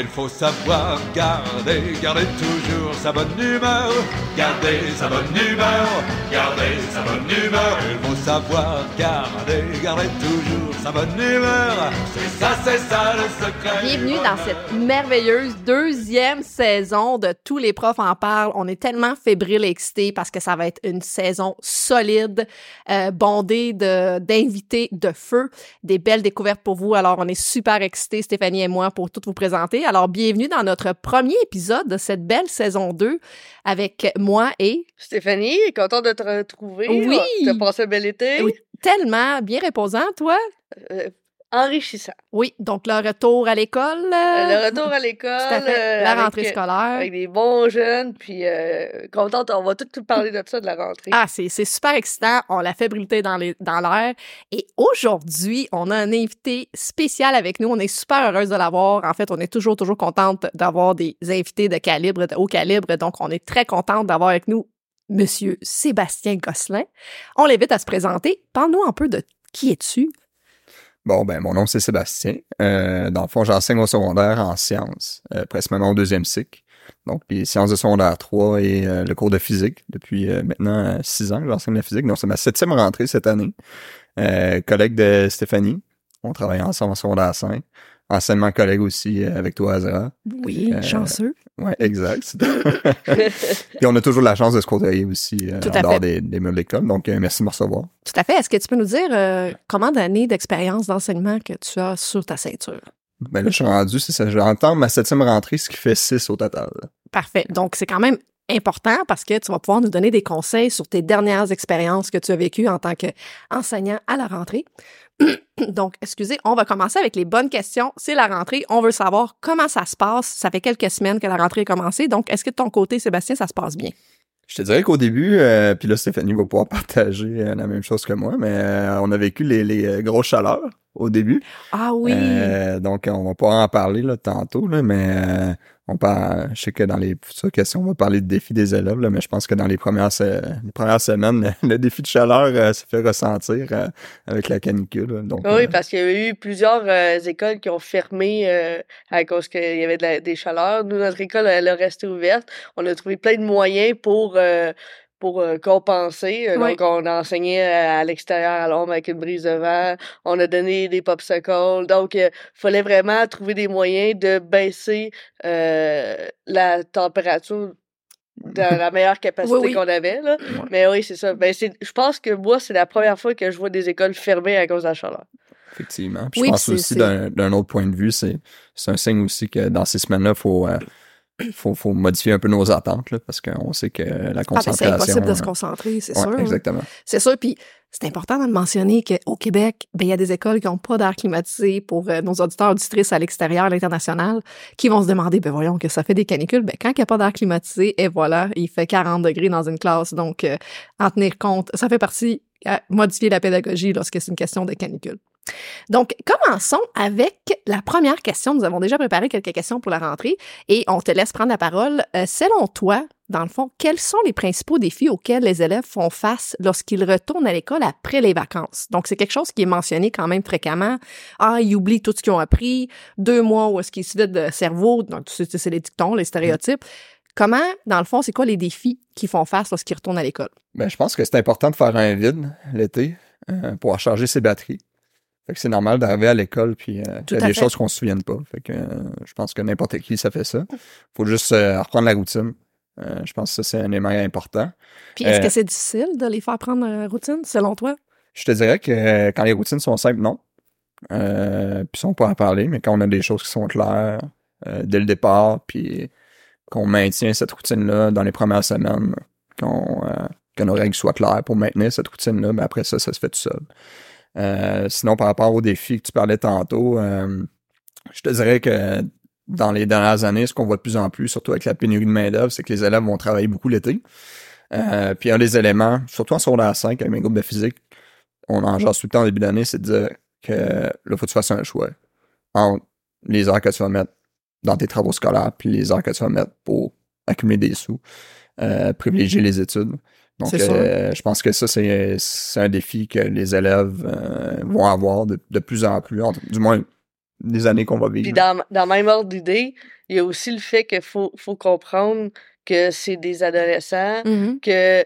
Il faut savoir garder, garder toujours sa bonne humeur. Garder sa bonne humeur, garder sa bonne humeur. Il faut savoir garder, garder toujours sa bonne humeur. C'est ça, c'est ça le secret. Bienvenue dans cette merveilleuse deuxième saison de Tous les profs en parlent. On est tellement fébriles et excités parce que ça va être une saison solide, euh, bondée de d'invités de feu, des belles découvertes pour vous. Alors, on est super excités, Stéphanie et moi, pour tout vous présenter. Alors, bienvenue dans notre premier épisode de cette belle saison 2 avec moi et... Stéphanie, content de te retrouver. Oui. T'as passé un bel été. Oui, tellement bien reposant, toi? Euh, enrichissant. Oui, donc le retour à l'école. Euh, le retour à l'école. Fait. euh, la rentrée euh, scolaire. Avec des bons jeunes, puis euh, contente, on va tout, tout parler de ça, de la rentrée. Ah, c'est c'est super excitant. On la fébrilité dans les dans l'air. Et aujourd'hui, on a un invité spécial avec nous. On est super heureuse de l'avoir. En fait, on est toujours toujours contente d'avoir des invités de calibre, de haut calibre. Donc, on est très contente d'avoir avec nous Monsieur Sébastien Gosselin. On l'invite à se présenter. Parle-nous un peu de qui es-tu? Bon, ben, mon nom, c'est Sébastien. Euh, dans le fond, j'enseigne au secondaire en sciences, euh, presque maintenant au deuxième cycle. Donc, les sciences de secondaire 3 et euh, le cours de physique. Depuis euh, maintenant six ans que j'enseigne la physique. Donc, c'est ma septième rentrée cette année. Collègue de Stéphanie. On travaille ensemble en secondaire 5. Anciennement collègue aussi avec toi, Azra. Oui, Euh, chanceux. Ouais, exact. Et on a toujours la chance de se côtoyer aussi euh, en dehors des, des murs de l'école. Donc, euh, merci de me recevoir. Tout à fait. Est-ce que tu peux nous dire euh, combien d'années d'expérience d'enseignement que tu as sur ta ceinture? Ben là, je suis rendu, c'est ça. J'entends ma septième rentrée, ce qui fait six au total. Parfait. Donc, c'est quand même important parce que tu vas pouvoir nous donner des conseils sur tes dernières expériences que tu as vécues en tant qu'enseignant à la rentrée. Donc, excusez, on va commencer avec les bonnes questions. C'est la rentrée. On veut savoir comment ça se passe. Ça fait quelques semaines que la rentrée a commencé. Donc, est-ce que de ton côté, Sébastien, ça se passe bien? Je te dirais qu'au début, euh, puis là, Stéphanie va pouvoir partager euh, la même chose que moi, mais euh, on a vécu les, grosses chaleurs au début. Ah oui. Euh, donc, on va pas en parler là, tantôt, là, mais euh, on parle, je sais que dans les futures questions, on va parler de défi des élèves, là, mais je pense que dans les premières, se- les premières semaines, le, le défi de chaleur euh, se fait ressentir avec la canicule. Donc, Oui, parce qu'il y a eu plusieurs écoles qui ont fermé à cause qu'il y avait de la- des chaleurs. Nous, notre école, elle a resté ouverte. On a trouvé plein de moyens pour pour euh, compenser. Euh, Oui. Donc, on a enseigné à, à l'extérieur à l'ombre avec une brise de vent. On a donné des popsicles. Donc, il fallait vraiment trouver des moyens de baisser euh, la température dans la meilleure capacité Oui, oui. qu'on avait. Là. Mais oui, c'est ça. Ben, c'est, je pense que moi, c'est la première fois que je vois des écoles fermées à cause de la chaleur. Effectivement. Puis Oui, je pense aussi c'est- d'un d'un autre point de vue, c'est c'est un signe aussi que dans ces semaines-là, faut, euh, faut faut modifier un peu nos attentes là, parce qu'on sait que la Ah, ben, concentration. c'est impossible de se concentrer, c'est ouais, sûr. Exactement. C'est sûr, puis c'est important de le mentionner qu'au Québec, ben, il y a des écoles qui n'ont pas d'air climatisé pour euh, nos auditeurs auditrices à l'extérieur, à l'international, qui vont se demander, ben voyons que ça fait des canicules, ben quand il n'y a pas d'air climatisé, et voilà, il fait 40 degrés dans une classe, donc euh, en tenir compte, ça fait partie à modifier la pédagogie lorsque c'est une question de canicule. Donc, commençons avec la première question. Nous avons déjà préparé quelques questions pour la rentrée et on te laisse prendre la parole. Euh, selon toi, dans le fond, quels sont les principaux défis auxquels les élèves font face lorsqu'ils retournent à l'école après les vacances? Donc, c'est quelque chose qui est mentionné quand même fréquemment. Ah, ils oublient tout ce qu'ils ont appris. Deux mois où est-ce qu'ils se vident de cerveau. Donc, c'est c'est les dictons, les stéréotypes. Comment, dans le fond, c'est quoi les défis qu'ils font face lorsqu'ils retournent à l'école? Ben, je pense que c'est important de faire un vide l'été euh, pour recharger ses batteries. C'est normal d'arriver à l'école puis euh, il y a des fait. choses qu'on se souvienne pas. Fait que euh, je pense que n'importe qui ça fait ça. Faut juste euh, reprendre la routine. Je pense que ça c'est un élément important. Puis, est-ce que c'est difficile de les faire prendre la routine, selon toi? Je te dirais que quand les routines sont simples, non. Puis on peut en parler, mais quand on a des choses qui sont claires dès le départ, puis qu'on maintient cette routine-là dans les premières semaines, qu'on que nos règles soient claires pour maintenir cette routine-là, mais après ça, ça se fait tout seul. Euh, sinon, par rapport aux défis que tu parlais tantôt, euh, je te dirais que dans les dernières années, ce qu'on voit de plus en plus, surtout avec la pénurie de main-d'œuvre, c'est que les élèves vont travailler beaucoup l'été. Euh, puis un des éléments, surtout en secondaire 5, avec mes groupes de physique, on en jase tout le temps au début d'année, c'est de dire que là, faut que tu fasses un choix entre les heures que tu vas mettre dans tes travaux scolaires puis les heures que tu vas mettre pour accumuler des sous, euh, privilégier les études. Donc, euh, je pense que ça, c'est c'est un défi que les élèves euh, vont avoir de, de plus en plus, en- du moins des années qu'on va vivre. Puis dans, dans le même ordre d'idée, il y a aussi le fait qu'il faut, faut comprendre que c'est des adolescents, Mhm. que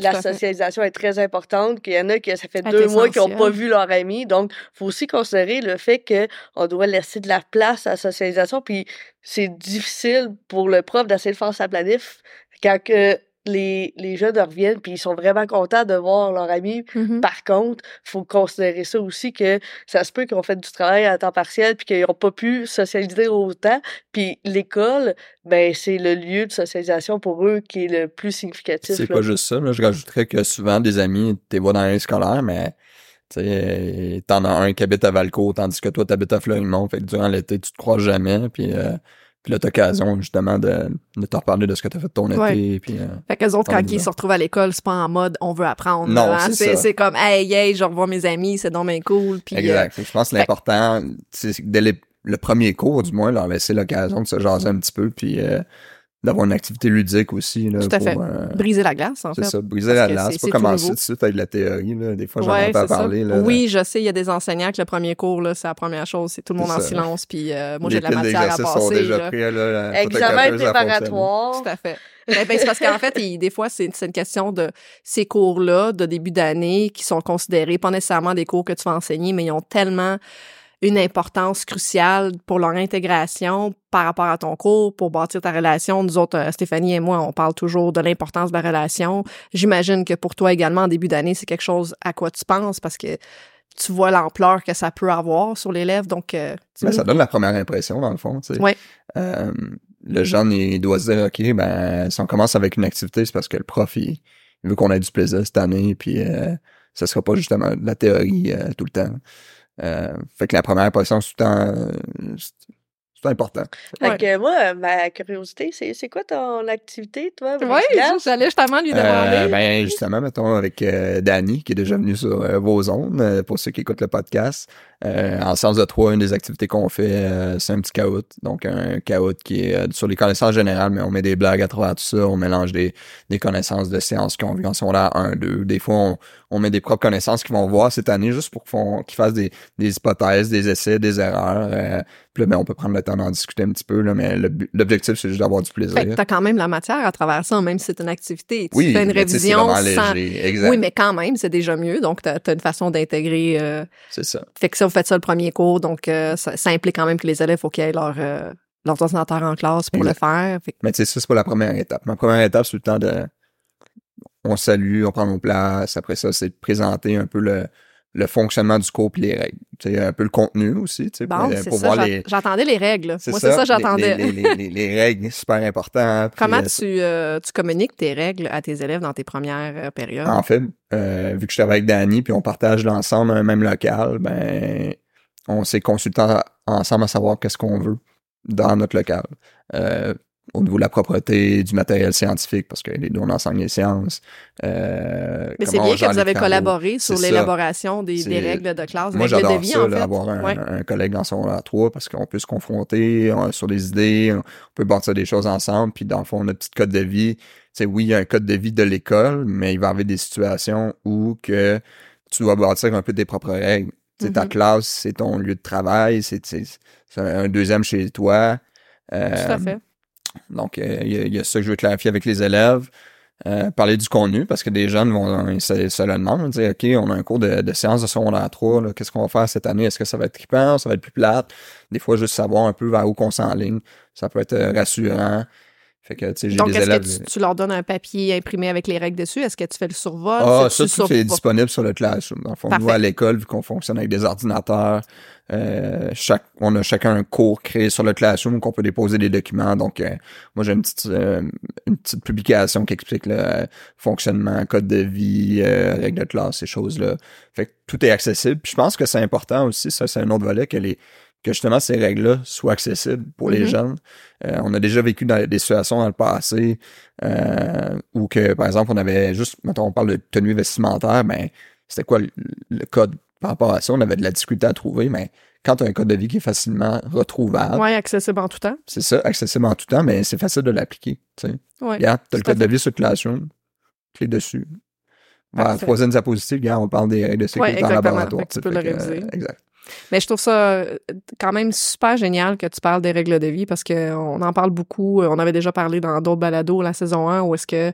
la socialisation est très importante, qu'il y en a qui ça fait deux mois qu'ils n'ont pas vu leur ami. Donc, faut aussi considérer le fait qu'on doit laisser de la place à la socialisation. Puis c'est difficile pour le prof d'essayer de faire sa planif quand que les, les jeunes reviennent puis ils sont vraiment contents de voir leur ami. Mhm. Par contre, faut considérer ça aussi que ça se peut qu'ils ont fait du travail à temps partiel puis qu'ils n'ont pas pu socialiser autant. Puis l'école, ben c'est le lieu de socialisation pour eux qui est le plus significatif. C'est pas juste ça. Là. Je rajouterais que souvent, des amis, t'es vois dans l'année scolaire, mais tu sais, euh, t'en as un qui habite à Valco, tandis que toi, t'habites à Fleurimont. Fait que durant l'été, tu te croises jamais. Puis, euh, puis là, t'as occasion, justement, de, de te reparler de ce que t'as fait de ton Ouais. été. Puis, euh, Fait qu'eux autres, quand ils se retrouvent à l'école, c'est pas en mode on veut apprendre. Non, hein. c'est c'est ça. c'est comme hey, hey, je revois mes amis, c'est donc bien cool. Puis, euh, exact. Je pense que l'important, c'est dès les- le premier cours, du moins, leur laisser l'occasion de se jaser un petit peu. Puis euh, d'avoir une activité ludique aussi. Là, Tout à pour, fait. euh, briser la glace, en c'est fait. ça, briser Parce la glace. c'est- Pas c'est commencer tout de suite avec de la théorie. Là. Des fois, j'en Ouais, entends c'est parler. Là, oui, je sais, il y a des enseignants que le premier cours, là, c'est la première chose, c'est tout le monde C'est en ça. silence, puis euh, moi, j'ai de la matière à sont passer. déjà là. prêts, là, la Examen préparatoire. Tout à fait. Ben, ben, c'est parce qu'en fait, il- des fois, c'est c'est une question de ces cours-là de début d'année qui sont considérés pas nécessairement des cours que tu vas enseigner, mais ils ont tellement une importance cruciale pour leur intégration par rapport à ton cours, pour bâtir ta relation. Nous autres, euh, Stéphanie et moi, on parle toujours de l'importance de la relation. J'imagine que pour toi également, en début d'année, c'est quelque chose à quoi tu penses parce que tu vois l'ampleur que ça peut avoir sur l'élève. Donc, euh, Ben, ça donne la première impression, dans le fond. tu sais. Ouais. Euh, le jeune, il doit se dire, OK, ben, si on commence avec une activité, c'est parce que le prof, il, veut qu'on ait du plaisir cette année, puis euh, ça sera pas justement de la théorie tout le temps. Euh, fait que la première impression, c'est tout le temps, euh, c'est- important. Fait Ouais. que moi, ma curiosité, c'est c'est quoi ton activité, toi? Oui, j'allais justement lui demander. Euh, ben, justement, mettons, avec euh, Danny, qui est déjà venu sur euh, vos zones, euh, pour ceux qui écoutent le podcast. Euh, en sciences de trois, une des activités qu'on fait, euh, c'est un petit caout. Donc, un caout qui est euh, sur les connaissances générales, mais on met des blagues à travers tout ça. On mélange des, des connaissances de sciences qu'on vu en secondaire 1, 2. Des fois, on, on met des propres connaissances qu'ils vont voir cette année juste pour qu'ils fassent des, des hypothèses, des essais, des erreurs. Puis là, ben, on peut prendre le temps d'en discuter un petit peu, là, mais l'objectif, c'est juste d'avoir du plaisir. Fait que t'as quand même la matière à travers ça, même si c'est une activité. Tu oui, fais une tu révision sans... léger. Exact. Oui, mais quand même, c'est déjà mieux. Donc, t'as as une façon d'intégrer... C'est ça. Fait que ça, vous faites ça le premier cours. Donc, euh, ça, ça implique quand même que les élèves, faut qu'ils aient leur, euh, leur ordinateur en classe pour Exact. le faire. Fait Mais tu sais, ça, c'est pas la première étape. Ma première étape, c'est le temps de. On salue, on prend nos places. Après ça, c'est de présenter un peu le, le fonctionnement du cours puis les règles. Sais, un peu le contenu aussi, tu sais, pour, bon, euh, c'est pour ça. voir les. J'attendais les règles. Moi, c'est ça, j'attendais. Les, les, les, les règles, super important. Comment euh, tu, euh, tu communiques tes règles à tes élèves dans tes premières périodes? En fait, euh, vu que je travaille avec Danny puis on partage l'ensemble un même local, ben on s'est consulté en- ensemble à savoir qu'est-ce qu'on veut dans notre local. Euh, au niveau de la propreté, du matériel scientifique, parce que les deux, on enseigne les sciences. Euh, Mais c'est bien que vous avez collaboré sur C'est l'élaboration des, C'est- des règles de classe, Moi, règles de j'adore vie, ça, en fait. avoir un, Ouais. un collègue dans son 3 parce qu'on peut se confronter euh, sur des idées, on peut bâtir des choses ensemble, puis dans le fond, notre petit code de vie, sais, oui, il y a un code de vie de l'école, mais il va y avoir des situations où que tu dois bâtir un peu tes propres règles. Tu sais, ta Mhm. classe, c'est ton lieu de travail, c'est c'est- c'est un un deuxième chez toi. Euh, Tout à fait. Donc, euh, il y, a- ça que je veux clarifier avec les élèves. Euh, parler du contenu, parce que des jeunes vont ils se, se le dire OK, on a un cours de, de séance de secondaire 3, là, qu'est-ce qu'on va faire cette année? Est-ce que ça va être trippant, ça va être plus plate? Des fois, juste savoir un peu vers où qu'on s'enligne, ça peut être euh, rassurant. Fait que, tu sais, j'ai Donc, est-ce élèves... que tu, tu leur donnes un papier imprimé avec les règles dessus? Est-ce que tu fais le survol? Ah, ça, tout est disponible sur le Classroom. Dans le fond, nous, à l'école, vu qu'on fonctionne avec des ordinateurs, euh, chaque, on a chacun un cours créé sur le Classroom où on peut déposer des documents. Donc, euh, moi, j'ai une petite, euh, une petite publication qui explique le fonctionnement, code de vie, règles de classe, ces choses-là. Fait que tout est accessible. Puis je pense que c'est important aussi, ça, c'est un autre volet, que les que justement ces règles-là soient accessibles pour les Mhm. jeunes. Euh, on a déjà vécu dans des situations dans le passé euh, où que, par exemple, on avait juste, mettons, on parle de tenue vestimentaire, ben, c'était quoi le, le code par rapport à ça? On avait de la difficulté à trouver, mais quand tu as un code de vie qui est facilement retrouvable, Ouais, accessible en tout temps. c'est ça, accessible en tout temps, mais c'est facile de l'appliquer. Tu sais. Ouais. Regarde, t'as le code de vie sur Classroom, clique dessus. Voilà, troisième diapositive, regarde, on parle des règles de sécurité Ouais, en exactement. laboratoire. Tu tu peux le réviser. euh, exact. Mais je trouve ça euh, quand même super génial que tu parles des règles de vie parce que on en parle beaucoup. On avait déjà parlé dans d'autres balados la saison 1 où est-ce que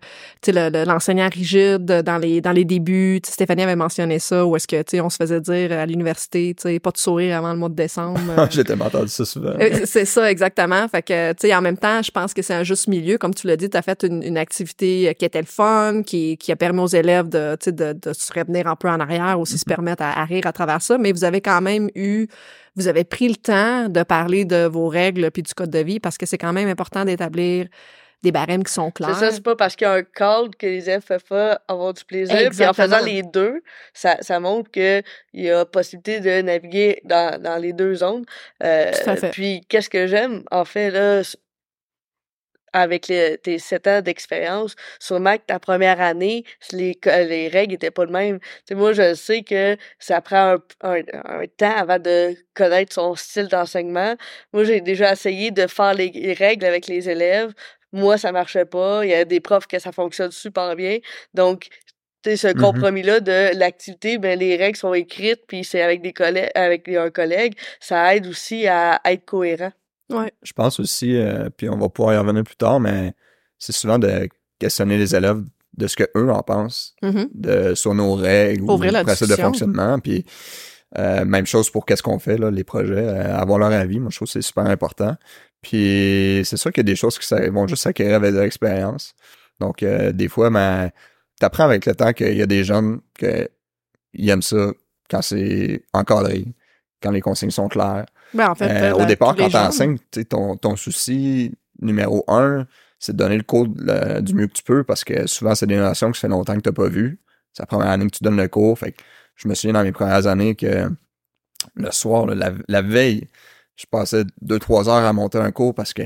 l'enseignant rigide dans les dans les débuts, Stéphanie avait mentionné ça où est-ce que on se faisait dire à l'université, pas de sourire avant le mois de décembre. J'ai tellement entendu ça souvent. Euh, c'est ça exactement. Fait que tu sais en même temps, je pense que c'est un juste milieu comme tu l'as dit, tu as fait une, une, activité qui était le fun, qui, qui a permis aux élèves de de, de se revenir un peu en arrière aussi se mm-hmm. permettre à, à rire à travers ça, mais vous avez quand même eu, vous avez pris le temps de parler de vos règles puis du code de vie parce que c'est quand même important d'établir des barèmes qui sont clairs. C'est ça, c'est pas parce qu'il y a un cadre que les pas avoir du plaisir. Puis en faisant les deux, ça, ça montre qu'il y a possibilité de naviguer dans, dans les deux zones. Euh, Tout à fait. Puis qu'est-ce que j'aime, en fait, là, avec les, tes sept ans d'expérience, sûrement que ta première année, les, les règles étaient pas les mêmes. sais moi, je sais que ça prend un, un, temps avant de connaître son style d'enseignement. Moi, j'ai déjà essayé de faire les, règles avec les élèves. Moi, ça marchait pas. Il y a des profs que ça fonctionne super bien. Donc, ce mmh compromis-là de l'activité, ben les règles sont écrites, puis c'est avec des collègues, avec un collègue, ça aide aussi à être cohérent. Ouais. Je pense aussi, euh, puis on va pouvoir y revenir plus tard, mais c'est souvent de questionner les élèves de ce que eux en pensent, mm-hmm. de sur nos règles ou principes de fonctionnement. Puis euh, même chose pour qu'est-ce qu'on fait, là, les projets, euh, avoir leur avis. Moi, je trouve que c'est super important. Puis c'est sûr qu'il y a des choses qui vont juste s'acquérir avec de l'expérience. Donc, des fois, ben, t'apprends avec le temps qu'il y a des jeunes qui aiment ça quand c'est encadré, quand les consignes sont claires. Ben, en fait, euh, au départ, quand t'enseignes, ton, ton souci numéro un, c'est de donner le cours du mieux que tu peux parce que souvent, c'est des notions que ça fait longtemps que t'as pas vues. C'est la première année que tu donnes le cours. Fait que je me souviens dans mes premières années que le soir, la, veille, je passais deux, trois heures à monter un cours parce que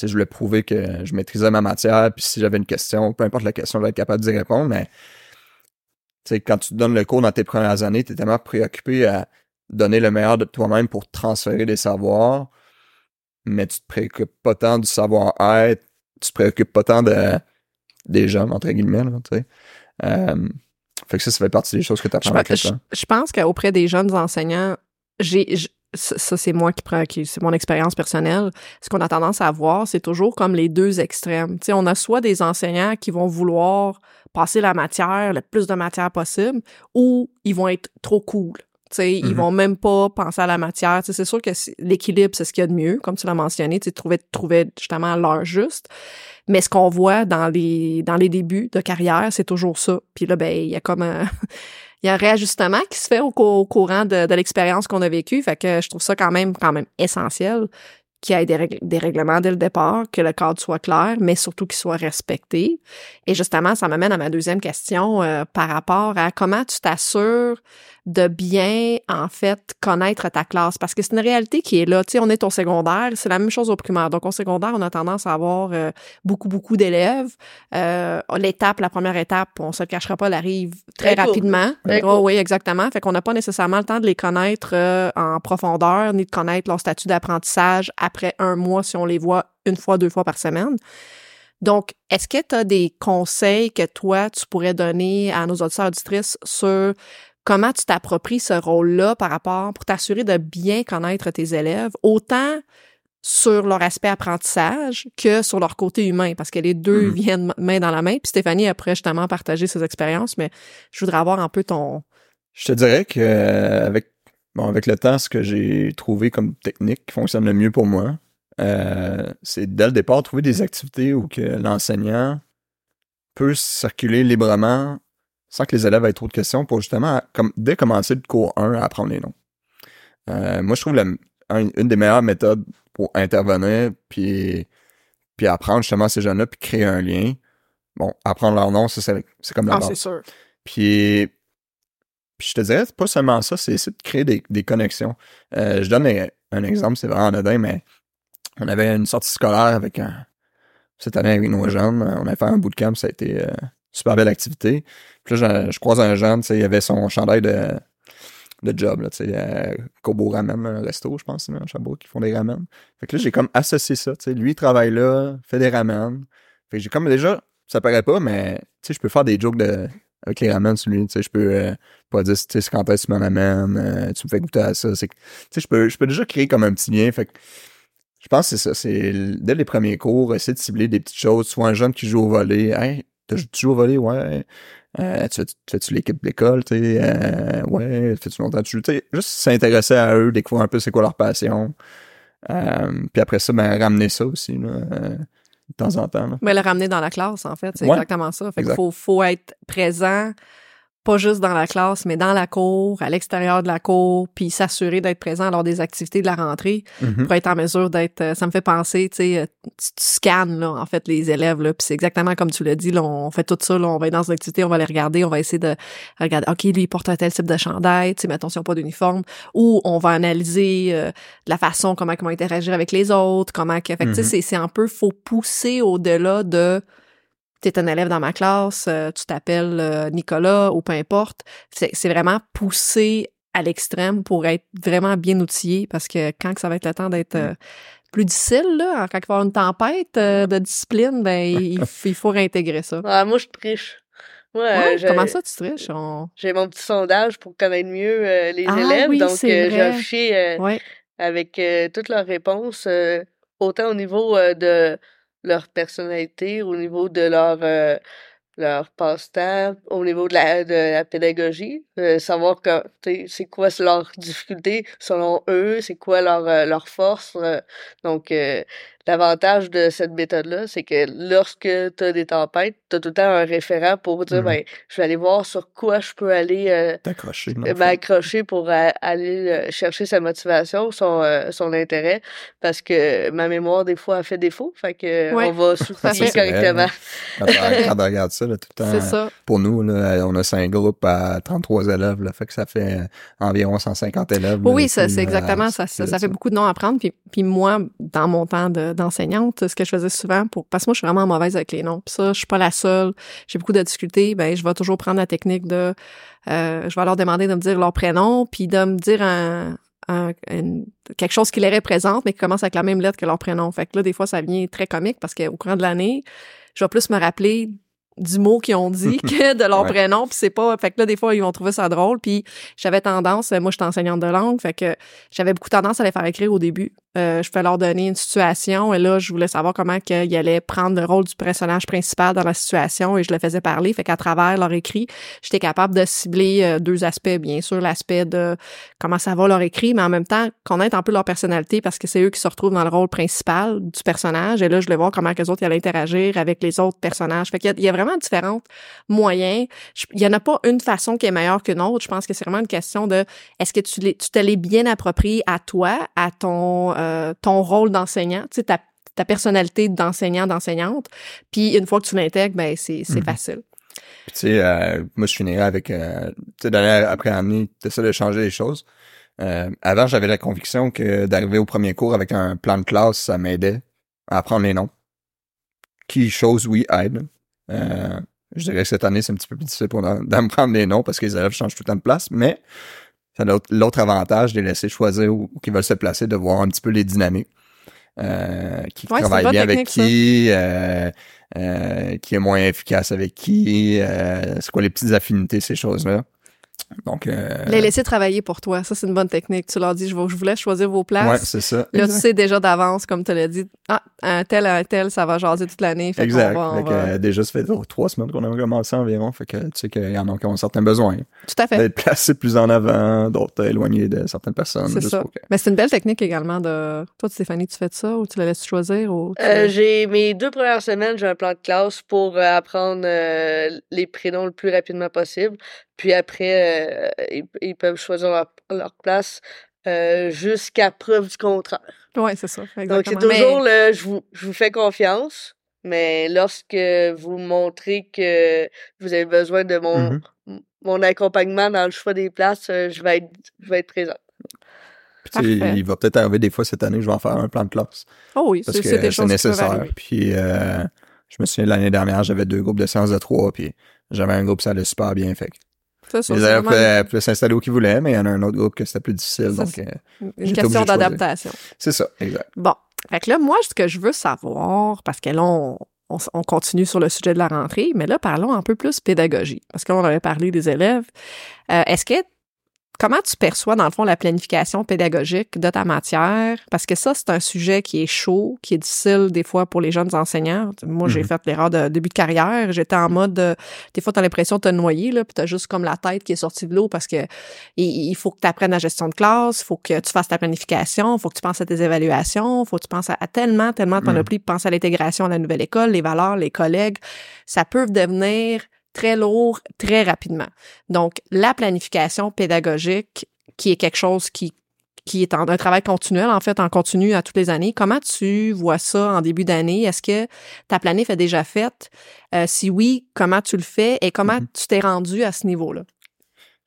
je voulais prouver que je maîtrisais ma matière, puis si j'avais une question, peu importe la question, je vais être capable d'y répondre, mais quand tu donnes le cours dans tes premières années, tu es tellement préoccupé à donner le meilleur de toi-même pour transférer des savoirs, mais tu te préoccupes pas tant du savoir-être, tu te préoccupes pas tant de, des jeunes, entre guillemets, tu sais. Euh, fait que ça, ça fait partie des choses que tu apprends avec temps. Je pense qu'auprès des jeunes enseignants, j'ai, ça, c'est moi qui prends, qui, c'est mon expérience personnelle. Ce qu'on a tendance à voir, c'est toujours comme les deux extrêmes. Tu sais, on a soit des enseignants qui vont vouloir passer la matière, le plus de matière possible, ou ils vont être trop cool. T'sais, Ils mm-hmm. vont même pas penser à la matière. c'est sûr que l'équilibre, c'est ce qu'il y a de mieux, comme tu l'as mentionné, tu trouver, trouver justement l'heure juste. Mais ce qu'on voit dans les dans les débuts de carrière, c'est toujours ça. Puis là, ben, il y a comme un, il y a un réajustement qui se fait au, courant de, de l'expérience qu'on a vécue. Fait que je trouve ça quand même quand même essentiel qu'il y ait des, des, règlements dès le départ, que le cadre soit clair, mais surtout qu'il soit respecté. Et justement, ça m'amène à ma deuxième question euh, par rapport à comment tu t'assures de bien, en fait, connaître ta classe. Parce que c'est une réalité qui est là. Tu sais, on est au secondaire, c'est la même chose au primaire. Donc, au secondaire, on a tendance à avoir euh, beaucoup, beaucoup d'élèves. Euh, l'étape, la première étape, on se le cachera pas, elle arrive très, rapidement. Oh, oui, exactement. Fait qu'on n'a pas nécessairement le temps de les connaître euh, en profondeur, ni de connaître leur statut d'apprentissage après un mois si on les voit une fois, deux fois par semaine. Donc, est-ce que tu as des conseils que toi, tu pourrais donner à nos auditeurs auditrices sur comment tu t'appropries ce rôle-là par rapport pour t'assurer de bien connaître tes élèves, autant sur leur aspect apprentissage que sur leur côté humain, parce que les deux mm-hmm. viennent main dans la main. Puis Stéphanie, après justement partager ses expériences, mais je voudrais avoir un peu ton... Je te dirais que euh, avec, bon, avec le temps, ce que j'ai trouvé comme technique qui fonctionne le mieux pour moi, euh, c'est dès le départ trouver des activités où que l'enseignant peut circuler librement sans que les élèves aient trop de questions pour justement, comme, dès commencer le cours 1, à apprendre les noms. Euh, moi, je trouve une des meilleures méthodes pour intervenir puis, puis apprendre justement ces jeunes-là puis créer un lien. Bon, apprendre leur nom, c'est comme la ah, c'est sûr. Puis, puis je te dirais, pas seulement ça, c'est de créer des, des connexions. Euh, je donne un, exemple, c'est vraiment anodin, mais on avait une sortie scolaire avec un, cette année avec nos jeunes. On avait fait un bootcamp, ça a été euh, super belle activité. Là, je, croise un jeune, tu sais, il avait son chandail de, de job, là, tu sais, Kobo Ramen, un resto, je pense, un Chabot, qui font des ramen. Fait que là, j'ai comme associé ça, tu sais, lui, il travaille là, fait des ramen. Fait que j'ai comme déjà, ça paraît pas, mais, tu sais, je peux faire des jokes de, avec les ramen, celui, tu sais, je peux euh, pas dire, tu sais, est-ce que tu m'en amènes, euh, tu me fais goûter à ça. Tu sais, je peux, je peux déjà créer comme un petit lien. Fait que je pense que c'est ça. C'est dès les premiers cours, essayer de cibler des petites choses. Soit un jeune qui joue au volet. Hey, tu joues au volet? Ouais. Euh, tu fais- tu fais-tu l'équipe de l'école? Tu sais, euh, ouais. Fais-tu longtemps tu sais, juste s'intéresser à eux, découvrir un peu c'est quoi leur passion. Euh, puis après ça, ben, ramener ça aussi, là, euh, de temps en temps. là. Mais le ramener dans la classe, en fait, c'est Ouais. exactement ça. Fait qu'il faut, faut être présent, pas juste dans la classe, mais dans la cour, à l'extérieur de la cour, puis s'assurer d'être présent lors des activités de la rentrée Mhm. pour être en mesure d'être... euh, Ça me fait penser, tu sais, euh, tu, tu scannes, là, en fait, les élèves, là, puis c'est exactement comme tu l'as dit, là, on fait tout ça, là, on va être dans une activité, on va les regarder, on va essayer de regarder, OK, lui, il porte un tel type de chandail, tu sais, mettons, s'ils n'ont pas d'uniforme, ou on va analyser euh, de la façon comment ils vont interagir avec les autres, comment. Fait que, tu sais, Mhm. c'est- c'est un peu, faut pousser au-delà de t'es un élève dans ma classe, euh, tu t'appelles euh, Nicolas ou peu importe. C'est vraiment pousser à l'extrême pour être vraiment bien outillé parce que quand que ça va être le temps d'être euh, plus difficile, là, quand il va y avoir une tempête euh, de discipline, ben il, faut réintégrer ça. Ah, moi, je triche. Moi, Ouais, j'ai- comment ça tu triches? On... j'ai mon petit sondage pour connaître mieux les Ah élèves. oui, donc, c'est j'ai affiché Ouais. avec toutes leurs réponses, autant au niveau de leur personnalité, au niveau de leur euh, passe-temps, au niveau de la, de la pédagogie, euh, savoir que, c'est quoi leur difficulté selon eux, c'est quoi leur, euh, leur force. euh. donc, l'avantage de cette méthode-là, c'est que lorsque tu as des tempêtes, tu as tout le temps un référent pour dire, Mhm. ben, je vais aller voir sur quoi je peux aller euh, m'accrocher pour a- aller euh, chercher sa motivation, son, euh, son intérêt, parce que ma mémoire, des fois, a fait défaut. Fait que Ouais. on va soutenir correctement. Quand on, quand on regarde ça, là, tout le temps, C'est ça. pour nous, là, on a cinq groupes à 33 élèves, là, fait que ça fait euh, environ 150 élèves. Oui, c'est exactement ça. Ça, ça fait beaucoup de noms à prendre. Puis, puis moi, dans mon temps de- d'enseignante, ce que je faisais souvent, pour parce que moi, je suis vraiment mauvaise avec les noms. Puis ça, je suis pas la seule. J'ai beaucoup de difficultés. Ben, je vais toujours prendre la technique de, euh, je vais leur demander de me dire leur prénom, puis de me dire un, un- quelque chose qui les représente, mais qui commence avec la même lettre que leur prénom. Fait que là, des fois, ça devient très comique parce qu'au courant de l'année, je vais plus me rappeler du mot qu'ils ont dit que de leur Ouais. prénom puis c'est pas fait que là des fois ils vont trouver ça drôle puis j'avais tendance moi j'étais enseignante de langue fait que j'avais beaucoup tendance à les faire écrire au début Euh, je pouvais leur donner une situation. Et là je voulais savoir comment qu'ils allaient prendre le rôle du personnage principal dans la situation et je le faisais parler. Fait qu'à travers leur écrit j'étais capable de cibler euh, deux aspects. Bien sûr l'aspect de comment ça va leur écrit mais en même temps connaître un peu leur personnalité parce que c'est eux qui se retrouvent dans le rôle principal du personnage. Et là je voulais voir comment les autres allaient interagir avec les autres personnages. Fait qu'il y y a vraiment différents moyens. Il y en a pas une façon qui est meilleure qu'une autre. Je pense que c'est vraiment une question de est-ce que tu tu te l'es bien approprié à toi à ton euh, ton rôle d'enseignant tu sais ta ta personnalité d'enseignant d'enseignante puis une fois que tu l'intègres ben c'est Mhm. facile Puis, tu sais, euh, moi, je finirais avec, euh, tu sais, d'année après année, t'essaies de changer les choses. Avant, j'avais la conviction que d'arriver au premier cours avec un plan de classe, ça m'aidait à apprendre les noms. Qui, chose, oui, aide. Je dirais que cette année, c'est un petit peu plus difficile pour d'apprendre les noms parce que les élèves changent tout le temps de place, mais a l'autre- avantage de les laisser choisir où, où ils veulent se placer, de voir un petit peu les dynamiques. Euh, qui Ouais, c'est travaille bien avec qui, euh, euh, qui est moins efficace avec qui, euh, c'est quoi les petites affinités, ces choses-là. Donc, euh, les laisser travailler pour toi ça c'est une bonne technique tu leur dis je, vais- je vous laisse choisir vos places ouais, c'est ça. Là, tu sais déjà d'avance, comme tu l'as dit, ah, un tel, un tel, ça va jaser toute l'année. Exact. va- on Fait que, va- euh, déjà, ça fait oh, trois semaines qu'on a commencé environ. Fait que tu sais qu'il y en a qui ont certains besoins. Tout à fait. D'être placés plus en avant, d'autres éloignés de certaines personnes. C'est ça. pour que- Mais c'est une belle technique également de. Toi, Stéphanie, tu fais de ça ou tu la laisses choisir ou Euh, j'ai mes deux premières semaines, j'ai un plan de classe pour euh, apprendre euh, les prénoms le plus rapidement possible. Puis après, euh, ils, ils peuvent choisir leur, leur place euh, jusqu'à preuve du contraire. Ouais, c'est ça. Donc c'est Exactement. toujours Mais- le je vous, je vous fais confiance, mais lorsque vous montrez que vous avez besoin de mon, Mhm. m- mon accompagnement dans le choix des places, euh, je vais être je vais être présent. Puis, tu sais, Parfait. il va peut-être arriver des fois cette année que je vais en faire un plan de classe. Oh oui, Parce c'est que c'est nécessaire. Puis euh, je me souviens de l'année dernière, j'avais deux groupes de séances de trois, puis j'avais un groupe ça allait super bien. Fait ça, les vraiment pouvaient, s'installer où qu'ils voulaient, mais il y en a un autre groupe que c'était plus difficile. Ça, Donc c'est- euh, une question d'adaptation. c'est ça, exact. Bon. Fait que là, moi, ce que je veux savoir, parce que là, on, on, on continue sur le sujet de la rentrée, mais là, parlons un peu plus pédagogie, parce qu'on avait parlé des élèves. Euh, Est-ce que Comment tu perçois, dans le fond, la planification pédagogique de ta matière? Parce que ça, c'est un sujet qui est chaud, qui est difficile des fois pour les jeunes enseignants. Moi, j'ai Mhm. fait l'erreur de début de carrière. J'étais en mode, euh, des fois, t'as l'impression de te noyer, là, puis t'as juste comme la tête qui est sortie de l'eau parce que il, il faut que tu apprennes la gestion de classe, il faut que tu fasses ta planification, il faut que tu penses à tes évaluations, il faut que tu penses à, à tellement, tellement, as Mhm. pris, penses à l'intégration à la nouvelle école, les valeurs, les collègues. Ça peut devenir très lourd très rapidement. Donc, la planification pédagogique, qui est quelque chose qui qui est en, un travail continuel, en fait, en continu à toutes les années. Comment tu vois ça en début d'année? Est-ce que ta planif est déjà faite? Euh, si oui, comment tu le fais et comment Mhm. tu t'es rendu à ce niveau-là?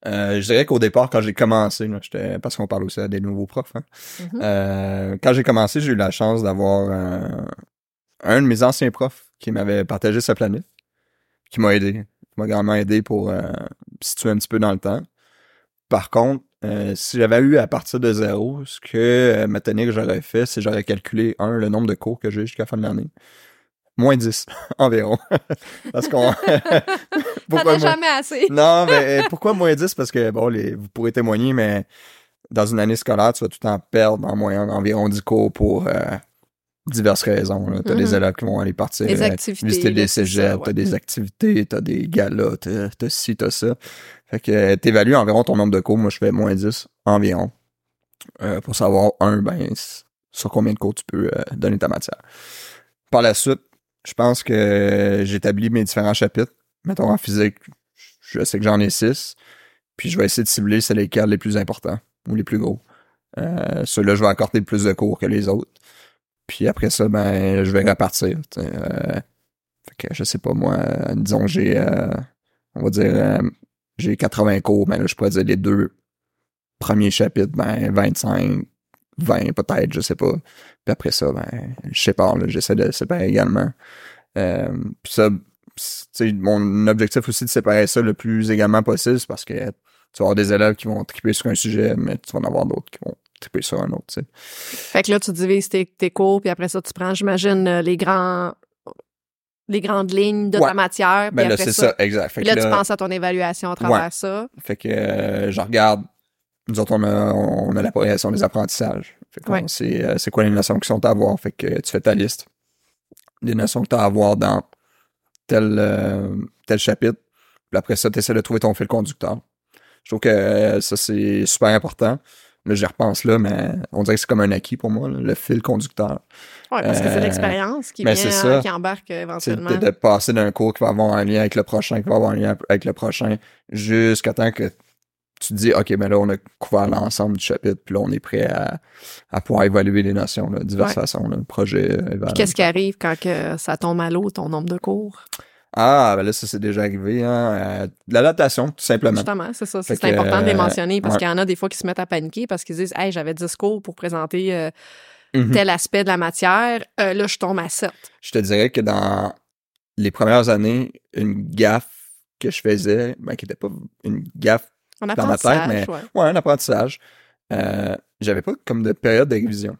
Euh, je dirais qu'au départ, quand j'ai commencé, là, parce qu'on parle aussi à des nouveaux profs. hein, Mhm. euh, quand j'ai commencé, j'ai eu la chance d'avoir un, un de mes anciens profs qui m'avait partagé sa planète, qui m'a aidé, m'a grandement aidé pour euh, me situer un petit peu dans le temps. Par contre, euh, si j'avais eu à partir de zéro, ce que euh, ma technique j'aurais fait, c'est j'aurais calculé, un, le nombre de cours que j'ai jusqu'à la fin de l'année. Moins 10 environ. Parce qu'on... T'en Pourquoi moins- jamais assez. non, mais euh, pourquoi moins 10? Parce que, bon, les, vous pourrez témoigner, mais dans une année scolaire, tu vas tout le temps perdre en moyenne environ 10 cours pour euh, diverses raisons. Tu as Mhm. des élèves qui vont aller partir euh, activités. visiter des c'est ça, cégeps, ouais. t'as des activités, t'as des galas, t'as t'as ci, t'as ça. Fait que euh, t'évalues environ ton nombre de cours. Moi, je fais moins 10 environ. euh, pour savoir, un, ben, sur combien de cours tu peux euh, donner ta matière. Par la suite, je pense que j'établis mes différents chapitres. Mettons en physique, je sais que j'en ai six. Puis je vais essayer de cibler c'est lesquels les plus importants ou les plus gros. Euh, Ceux-là, je vais accorder plus de cours que les autres. Puis après ça, ben, je vais sais, euh, fait que je sais pas moi, euh, disons j'ai euh, on va dire euh, j'ai 80 cours, mais là je pourrais dire les deux premiers chapitres, ben 25, 20 peut-être, je sais pas. Puis après ça, ben je sépare, j'essaie de séparer également. Puis ça, tu mon objectif aussi de séparer ça le plus également possible, c'est parce que tu vas avoir des élèves qui vont triper sur un sujet, mais tu vas en avoir d'autres qui vont triper sur un autre. Fait que là, tu divises tes, tes cours, puis après ça, tu prends, j'imagine, euh, les grands les grandes lignes de ta matière. Puis Ben là, c'est ça, exact. Fait Puis là, tu penses à ton évaluation à travers Ouais. ça. Fait que euh, je regarde. Nous autres, on a, on a la progression des apprentissages. Fait Ouais. sait, euh, c'est quoi les notions qui sont à avoir? Fait que tu fais ta liste des notions que tu as à avoir dans tel, euh, tel chapitre. Puis après ça, tu essaies de trouver ton fil conducteur. Je trouve que euh, ça, c'est super important. Là, j'y repense là, mais on dirait que c'est comme un acquis pour moi, là, le fil conducteur. Oui, parce que c'est Euh, l'expérience qui vient, ça. qui embarque euh, C'est éventuellement. de, de passer d'un cours qui va avoir un lien avec le prochain, qui va avoir un lien avec le prochain, jusqu'à temps que tu te dis, OK, ben là, on a couvert l'ensemble du chapitre, puis là, on est prêt à, à pouvoir évaluer les notions, là, de diverses Ouais. façons, là, projet, euh, qu'est-ce qui arrive quand que ça tombe à l'eau, ton nombre de cours? Ah, ben là, ça, c'est déjà arrivé, hein. euh, l'adaptation, tout simplement. Justement, c'est ça. C'est important de les euh, mentionner parce ouais. qu'il y en a des fois qui se mettent à paniquer parce qu'ils disent Hey, j'avais 10 cours pour présenter euh, Mhm. tel aspect de la matière. Euh, là, je tombe à 7. Je te dirais que dans les premières années, une gaffe que je faisais, ben, qui était pas une gaffe On Dans ma tête, mais- ouais. Ouais, un apprentissage. J'avais pas comme de période de révision.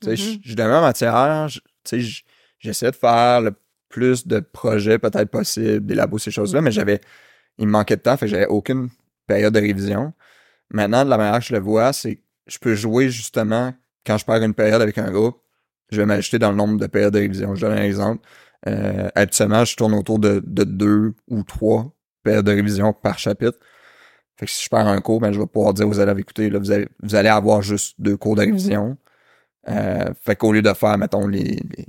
Tu sais, Mhm. je- je donnais ma matière, j'essayais de faire le plus de projets peut-être possible, des labos, ces choses-là, mais j'avais, il me manquait de temps, fait que j'avais aucune période de révision. Maintenant, de la manière que je le vois, c'est que je peux jouer justement, quand je perds une période avec un groupe, je vais m'ajouter dans le nombre de périodes de révision. Je donne un exemple. Euh, habituellement, je tourne autour de, de deux ou trois périodes de révision par chapitre. Fait que si je perds un cours, ben, je vais pouvoir dire aux élèves, écoutez, là, vous, allez, vous allez avoir juste deux cours de révision. Euh, fait qu'au lieu de faire, mettons, les, les-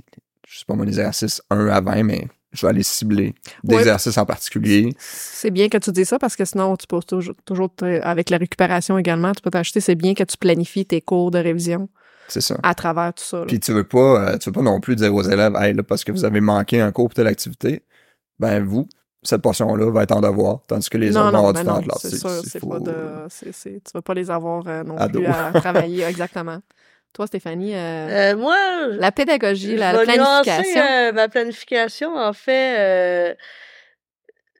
je sais pas moi, les exercices 1 à 20, mais je vais aller cibler des Ouais. exercices en particulier. C'est bien que tu dis ça parce que sinon, tu peux toujours, toujours te- avec la récupération également, tu peux t'acheter. C'est bien que tu planifies tes cours de révision C'est ça. à travers tout ça. là. Puis tu veux pas, euh, tu veux pas non plus dire aux élèves, hey, là, parce que vous avez manqué un cours pour telle activité, ben vous, cette portion-là va être en devoir, tandis que les non, autres vont avoir ben du temps de classe. c'est sûr, c'est pas de, c'est, c'est- tu vas pas les avoir euh, non Ado. plus à travailler exactement. Toi, Stéphanie, euh, Euh, moi, la pédagogie, la, planification. euh, ma planification, en fait, euh,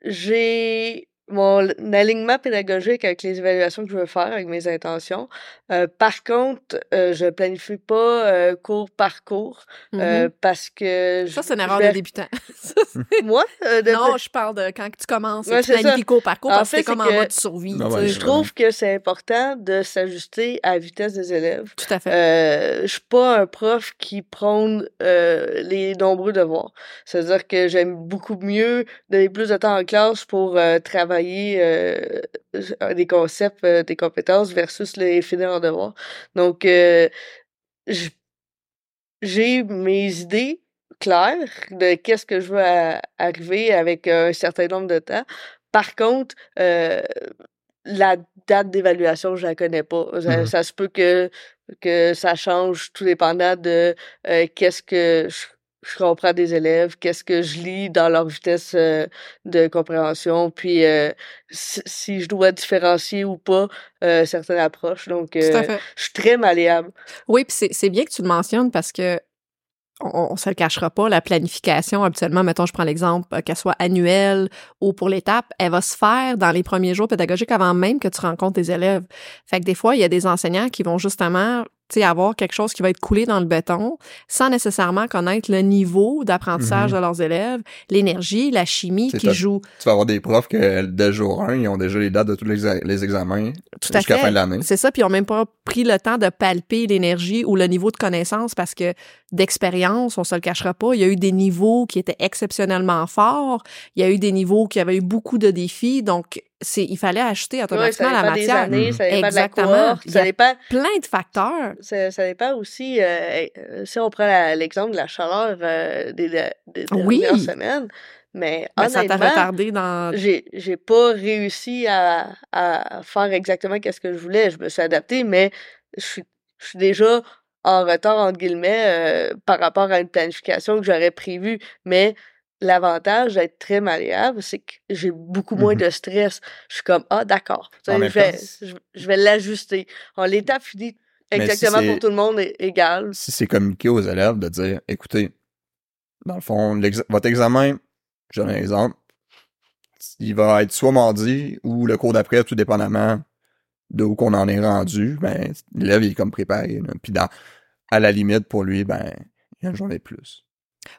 j'ai mon alignement pédagogique avec les évaluations que je veux faire, avec mes intentions. Euh, par contre, euh, je planifie pas euh, cours par cours euh, Mhm. parce que... Ça, je- c'est une erreur vais- de débutant. Moi? euh, de- non, je parle de quand tu commences, Ouais, tu c'est ça. planifies cours par cours En parce que fait, c'est comme en que- mode survie. Tu ouais, sais. Je trouve que c'est important de s'ajuster à la vitesse des élèves. Tout à fait. Euh, je suis pas un prof qui prône euh, les nombreux devoirs. C'est-à-dire que j'aime beaucoup mieux donner plus de temps en classe pour euh, travailler euh, des concepts, euh, des compétences versus les finir en devoir. Donc, euh, j'ai mes idées claires de qu'est-ce que je veux arriver avec un certain nombre de temps. Par contre, euh, la date d'évaluation, je la connais pas. Ça, Mhm. ça se peut que, que ça change tout dépendant de euh, qu'est-ce que je, je comprends des élèves, qu'est-ce que je lis dans leur vitesse euh, de compréhension, puis euh, si, si je dois différencier ou pas euh, certaines approches. Donc, je suis très malléable. Oui, puis c'est bien que tu le mentionnes parce que on, on se le cachera pas, la planification, habituellement, mettons, je prends l'exemple, qu'elle soit annuelle ou pour l'étape, elle va se faire dans les premiers jours pédagogiques avant même que tu rencontres tes élèves. Fait que des fois, il y a des enseignants qui vont justement, tu sais, avoir quelque chose qui va être coulé dans le béton sans nécessairement connaître le niveau d'apprentissage Mhm. de leurs élèves, l'énergie, la chimie qui joue. Tu vas avoir des profs que dès jour 1, ils ont déjà les dates de tous les, les examens jusqu'à la fin de l'année. C'est ça, puis ils ont même pas pris le temps de palper l'énergie ou le niveau de connaissance parce que d'expérience, on se le cachera pas, il y a eu des niveaux qui étaient exceptionnellement forts, il y a eu des niveaux qui avaient eu beaucoup de défis, donc c'est il fallait acheter Ouais, ça automatiquement la dépend des matière. années, ça dépend de la Exactement. y ça a dépend Plein de facteurs. Ça, ça dépend aussi, euh, euh, si on prend la- l'exemple de la chaleur euh, des, des, Oui. dernières semaines, mais Ben, ça t'a retardé dans j'ai j'ai pas réussi à, à faire exactement qu'est-ce que je voulais. Je me suis adaptée, mais je suis, je suis déjà en retard, entre guillemets, euh, par rapport à une planification que j'aurais prévue. Mais l'avantage d'être très malléable, c'est que j'ai beaucoup moins Mhm. de stress. Je suis comme, ah, d'accord, En je vais, je, je vais l'ajuster. Finit Mais si exactement pour tout le monde est égal. Si c'est communiqué aux élèves de dire, écoutez, dans le fond, votre examen, je donne un exemple, il va être soit mardi ou le cours d'après, tout dépendamment de où qu'on en est rendu, ben, l'élève, il est comme préparé. Puis dans, à la limite, pour lui, ben, il y a une journée de plus.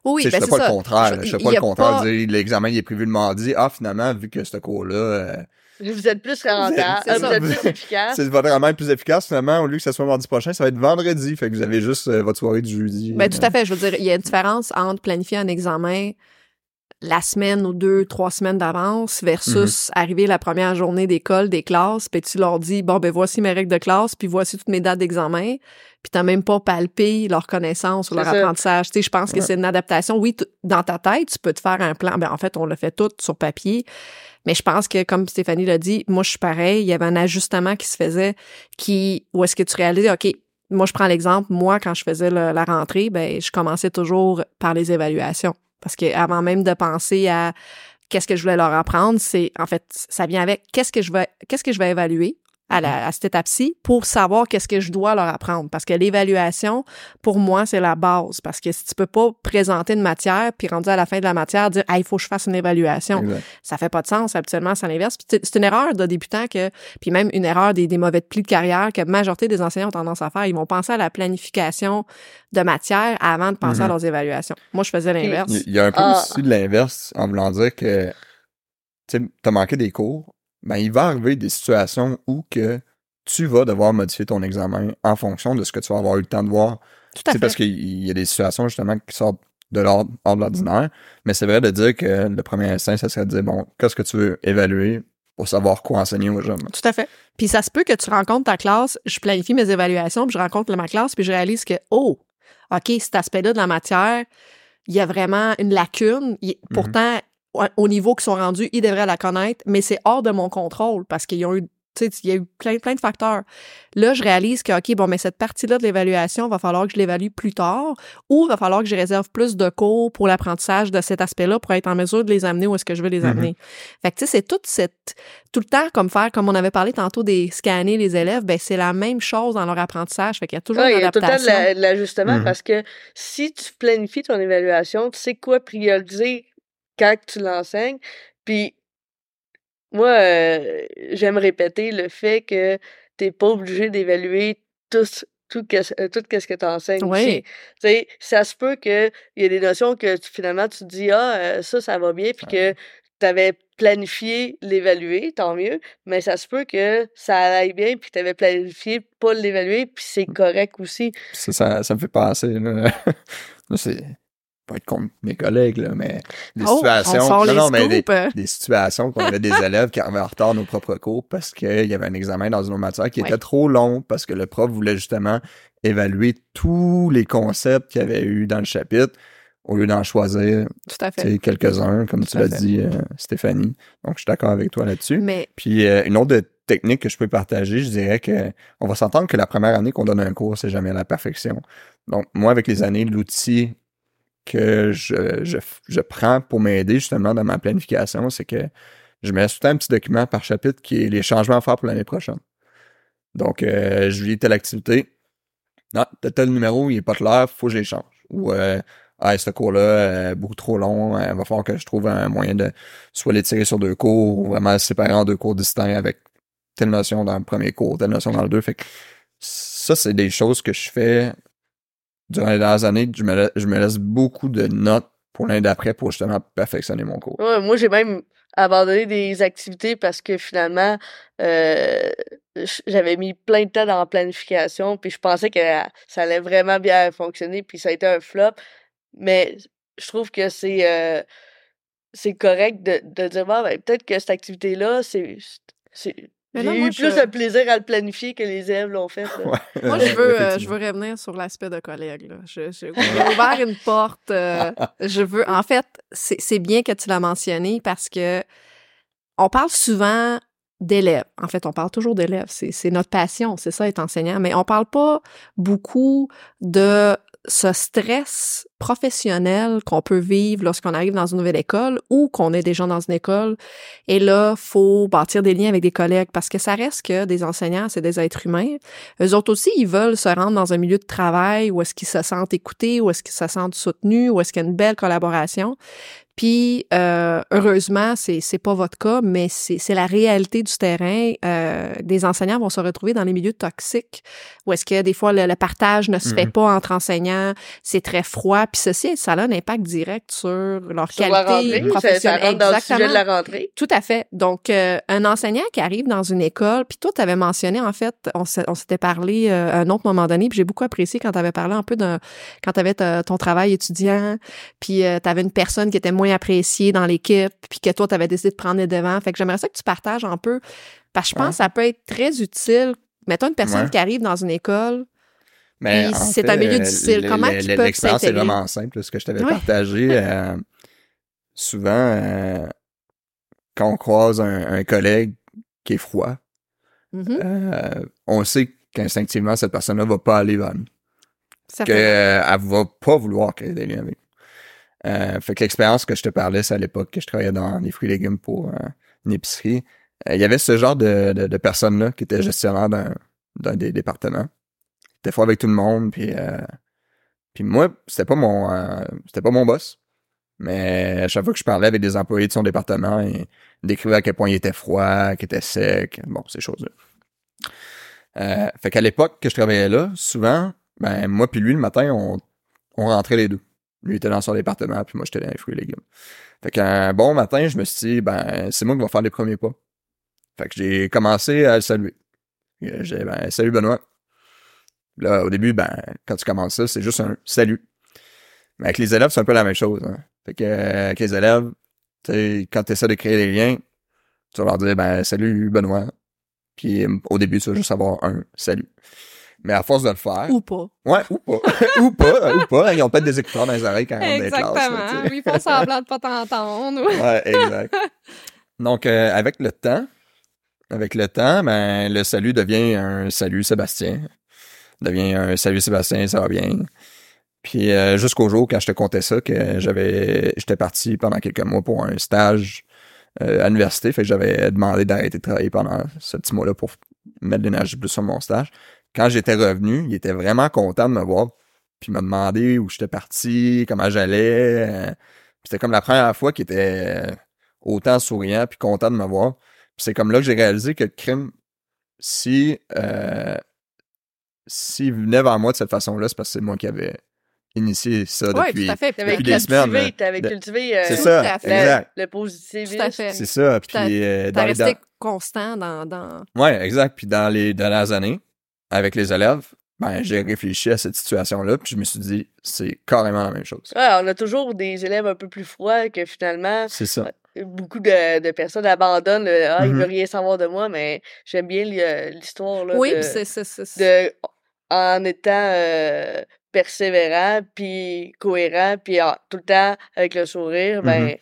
Oui, ben je fais pas ça. le contraire. Je-. Je fais pas le contraire. pas- dire, l'examen, il est prévu le mardi. Ah, finalement, vu que ce cours-là, euh, Vous êtes plus rentable, C'est euh, vous êtes plus efficace. c'est votre examen plus efficace, finalement, au lieu que ça soit mardi prochain, ça va être vendredi. Fait que vous avez juste euh, votre soirée du jeudi. Ben, tout à fait. Je veux dire, il y a une différence entre planifier un examen la semaine ou deux, trois semaines d'avance versus arriver la première journée d'école, des classes, puis tu leur dis, bon, ben voici mes règles de classe, puis voici toutes mes dates d'examen, puis t'as même pas palpé leur connaissance ou leur apprentissage. Tu sais, je pense que c'est une adaptation. Oui, dans ta tête, tu peux te faire un plan. Ben, en fait, on le fait tout sur papier. Mais je pense que, comme Stéphanie l'a dit, moi, je suis pareil. Il y avait un ajustement qui se faisait qui, où est-ce que tu réalisais, OK, moi, je prends l'exemple. Moi, quand je faisais le- la rentrée, ben, je commençais toujours par les évaluations. Parce que avant même de penser à qu'est-ce que je voulais leur apprendre, c'est, en fait, ça vient avec qu'est-ce que je vais, qu'est-ce que je vais évaluer à, la, à cette étape-ci pour savoir qu'est-ce que je dois leur apprendre. Parce que l'évaluation, pour moi, c'est la base. Parce que si tu peux pas présenter une matière, puis rendu à la fin de la matière, dire, ah, il faut que je fasse une évaluation Exact. ça fait pas de sens habituellement c'est l'inverse Puis c'est une erreur de débutant que puis même une erreur des, des mauvais plis de carrière que la majorité des enseignants ont tendance à faire ils vont penser à la planification de matière avant de penser à Mhm. leurs évaluations moi je faisais l'inverse Il y a un peu Ah. aussi de l'inverse en voulant dire que tu sais, t'as manqué des cours, ben il va arriver des situations où que tu vas devoir modifier ton examen en fonction de ce que tu vas avoir eu le temps de voir. tout à C'est fait. parce qu'il y a des situations justement qui sortent de l'ordre hors de l'ordinaire, mais c'est vrai de dire que le premier instinct, ça serait de dire bon, qu'est-ce que tu veux évaluer pour savoir quoi enseigner aux jeunes? tout à fait. Puis ça se peut que tu rencontres ta classe je planifie mes évaluations puis je rencontre ma classe puis je réalise que oh ok cet aspect-là de la matière il y a vraiment une lacune. Il- pourtant au- au niveau qu'ils sont rendus, ils devraient la connaître, mais c'est hors de mon contrôle parce qu'ils ont eu, tu sais, il y a eu plein, plein de facteurs. Là, je réalise que, OK, bon, mais cette partie-là de l'évaluation, va falloir que je l'évalue plus tard ou va falloir que je réserve plus de cours pour l'apprentissage de cet aspect-là pour être en mesure de les amener où est-ce que je veux les Mhm. amener. Fait que, tu sais, c'est toute cette, tout le temps comme faire, comme on avait parlé tantôt des scanner les élèves, ben, c'est la même chose dans leur apprentissage. Fait qu'il y a toujours Ouais, une il y a tout le temps de adaptation. la- de l'ajustement Mhm. parce que si tu planifies ton évaluation, tu sais quoi prioriser quand tu l'enseignes. Puis moi, euh, j'aime répéter le fait que t'es pas obligé d'évaluer tout, ce- tout, euh, ce que tu enseignes Oui. aussi. Sais, ça se peut qu'il y ait des notions que tu- finalement tu te dis, ah, ça, ça va bien, puis que tu avais planifié l'évaluer, tant mieux, mais ça se peut que ça aille bien, puis que tu avais planifié pas l'évaluer, puis c'est correct aussi. Ça, ça, ça me fait penser. Là, c'est pas être contre mes collègues, là, mais des Oh, situations. on non, mais des, hein. des situations qu'on avait des élèves qui arrivaient en retard nos propres cours parce qu'il y avait un examen dans une autre matière qui Ouais. était trop long parce que le prof voulait justement évaluer tous les concepts qu'il y avait eu dans le chapitre au lieu d'en choisir quelques-uns, comme tu Tout l'as dit, euh, Stéphanie. Donc, je suis d'accord avec toi là-dessus. Mais Puis euh, une autre technique que je peux partager, je dirais que on va s'entendre que la première année qu'on donne un cours, c'est jamais la perfection. Donc moi, avec les années, l'outil que je, je, je prends pour m'aider justement dans ma planification, c'est que je mets tout un petit document par chapitre qui est les changements à faire pour l'année prochaine. Donc, euh, je lis telle activité. Non, t'as tel numéro, il est pas clair, faut que je les change. Ou euh, ah, ce cours-là euh, beaucoup trop long, il va falloir que je trouve un moyen de soit les tirer sur deux cours ou vraiment séparer en deux cours distincts avec telle notion dans le premier cours, telle notion dans le deux. Fait que ça, c'est des choses que je fais durant les dernières années. Je me, laisse beaucoup de notes pour l'année d'après pour justement perfectionner mon cours. Moi, j'ai même abandonné des activités parce que finalement, euh, j'avais mis plein de temps dans la planification, puis je pensais que ça allait vraiment bien fonctionner, puis ça a été un flop. Mais je trouve que c'est euh, c'est correct de, de dire, bon, ben, peut-être que cette activité-là, c'est. J'ai eu moi, plus je- de plaisir à le planifier que les élèves l'ont fait. Ouais. Moi, je veux, euh, je veux revenir sur l'aspect de collègue. Là. Je, je- j'ai ouvert une porte. euh, je veux. En fait, c'est c'est bien que tu l'as mentionné parce que on parle souvent d'élèves. En fait, on parle toujours d'élèves. C'est c'est notre passion, c'est ça, être enseignant. Mais on parle pas beaucoup de ce stress professionnel qu'on peut vivre lorsqu'on arrive dans une nouvelle école ou qu'on est déjà dans une école. Et là, faut bâtir des liens avec des collègues parce que ça reste que des enseignants, c'est des êtres humains. Eux autres aussi, ils veulent se rendre dans un milieu de travail où est-ce qu'ils se sentent écoutés, où est-ce qu'ils se sentent soutenus, où est-ce qu'il y a une belle collaboration. Puis euh, heureusement, c'est c'est pas votre cas, mais c'est c'est la réalité du terrain. Euh, des enseignants vont se retrouver dans les milieux toxiques où est-ce que des fois le, le partage ne se fait Mhm. pas entre enseignants, c'est très froid. Puis ceci, ça a un impact direct sur leur Sur la qualité ça, ça professionnelle. rentre dans le sujet de la rentrée. Tout à fait. Donc, euh, un enseignant qui arrive dans une école, puis toi, tu avais mentionné, en fait, on s'est- on s'était parlé euh, à un autre moment donné, puis j'ai beaucoup apprécié quand tu avais parlé un peu de quand tu avais ton travail étudiant, puis tu avais une personne qui était moins appréciée dans l'équipe, puis que toi, tu avais décidé de prendre les devants. Fait que j'aimerais ça que tu partages un peu, parce que je pense Ouais. que ça peut être très utile. Mettons une personne Ouais. qui arrive dans une école, Mais Puis en c'est un milieu euh, difficile. le- Comment le- le- peuvent L'expérience est s'intégrer? vraiment simple, ce que je t'avais Ouais. partagé. euh, souvent, euh, quand on croise un, un collègue qui est froid, mhm, euh, on sait qu'instinctivement, cette personne-là va pas aller vers nous. Qu'elle va pas vouloir créer des liens avec nous. Euh, fait que l'expérience que je te parlais, c'est à l'époque que je travaillais dans les fruits et légumes pour euh, une épicerie. Euh, Il y avait ce genre de, de, personnes-là qui étaient gestionnaires d'un, des départements. C'était froid avec tout le monde, puis, puis moi, c'était pas mon c'était pas mon boss. Mais à chaque fois que je parlais avec des employés de son département, il décrivait à quel point il était froid, qu'il était sec, bon, ces choses-là. Fait qu'à l'époque que je travaillais là, souvent, ben moi puis lui le matin, on, on rentrait les deux. Lui était dans son département, puis moi j'étais dans les fruits et légumes. Fait qu'un bon matin, je me suis dit, ben c'est moi qui vais faire les premiers pas. Fait que j'ai commencé à le saluer. J'ai dit, ben salut Benoît. Là, au début, ben quand tu commences ça, c'est juste un salut. Mais avec les élèves, c'est un peu la même chose. Hein. Fait que avec les élèves, quand tu essaies de créer des liens, tu vas leur dire ben salut Benoît. Puis au début, tu vas juste avoir un salut. Mais à force de le faire, Ou pas. ouais, ou pas, ou pas, ou pas, ils ont peut-être des écouteurs dans les oreilles quand ils dans les classes. là, Exactement. Ils font semblant de pas t'entendre. Ouais, exact. Donc, euh, avec le temps, avec le temps, ben, le salut devient un salut Sébastien. Devient un salut Sébastien, ça va bien. Puis euh, jusqu'au jour quand je te contais ça, que j'avais j'étais parti pendant quelques mois pour un stage euh, à l'université. Fait que j'avais demandé d'arrêter de travailler pendant ce petit mois-là pour mettre de l'énergie plus sur mon stage. Quand j'étais revenu, il était vraiment content de me voir. Puis il m'a demandé où j'étais parti, comment j'allais. euh, c'était comme la première fois qu'il était euh, autant souriant puis content de me voir. c'est comme là que j'ai réalisé que le crime, si, euh, s'il venait vers moi de cette façon-là, c'est parce que c'est moi qui avais initié ça Oui, depuis, tout à fait. T'avais depuis des semaines. cultivé, là. t'avais De- cultivé euh, C'est Tout ça, à fait. exact. le positivisme. Tout à fait. C'est ça. Puis, T'as- euh, T'as dans les, resté dans- constant dans, dans... Ouais, exact. Puis dans les dernières années, avec les élèves, ben, j'ai réfléchi à cette situation-là, puis je me suis dit, c'est carrément la même chose. Ouais, on a toujours des élèves un peu plus froids que finalement, C'est ça. beaucoup de, de personnes abandonnent le Ah, il Mhm. veut rien savoir de moi, mais j'aime bien euh, l'histoire là, Oui, c'est... c'est- c'est- c'est- de- en étant euh, persévérant, puis cohérent, puis ah, tout le temps avec le sourire, ben, Mhm.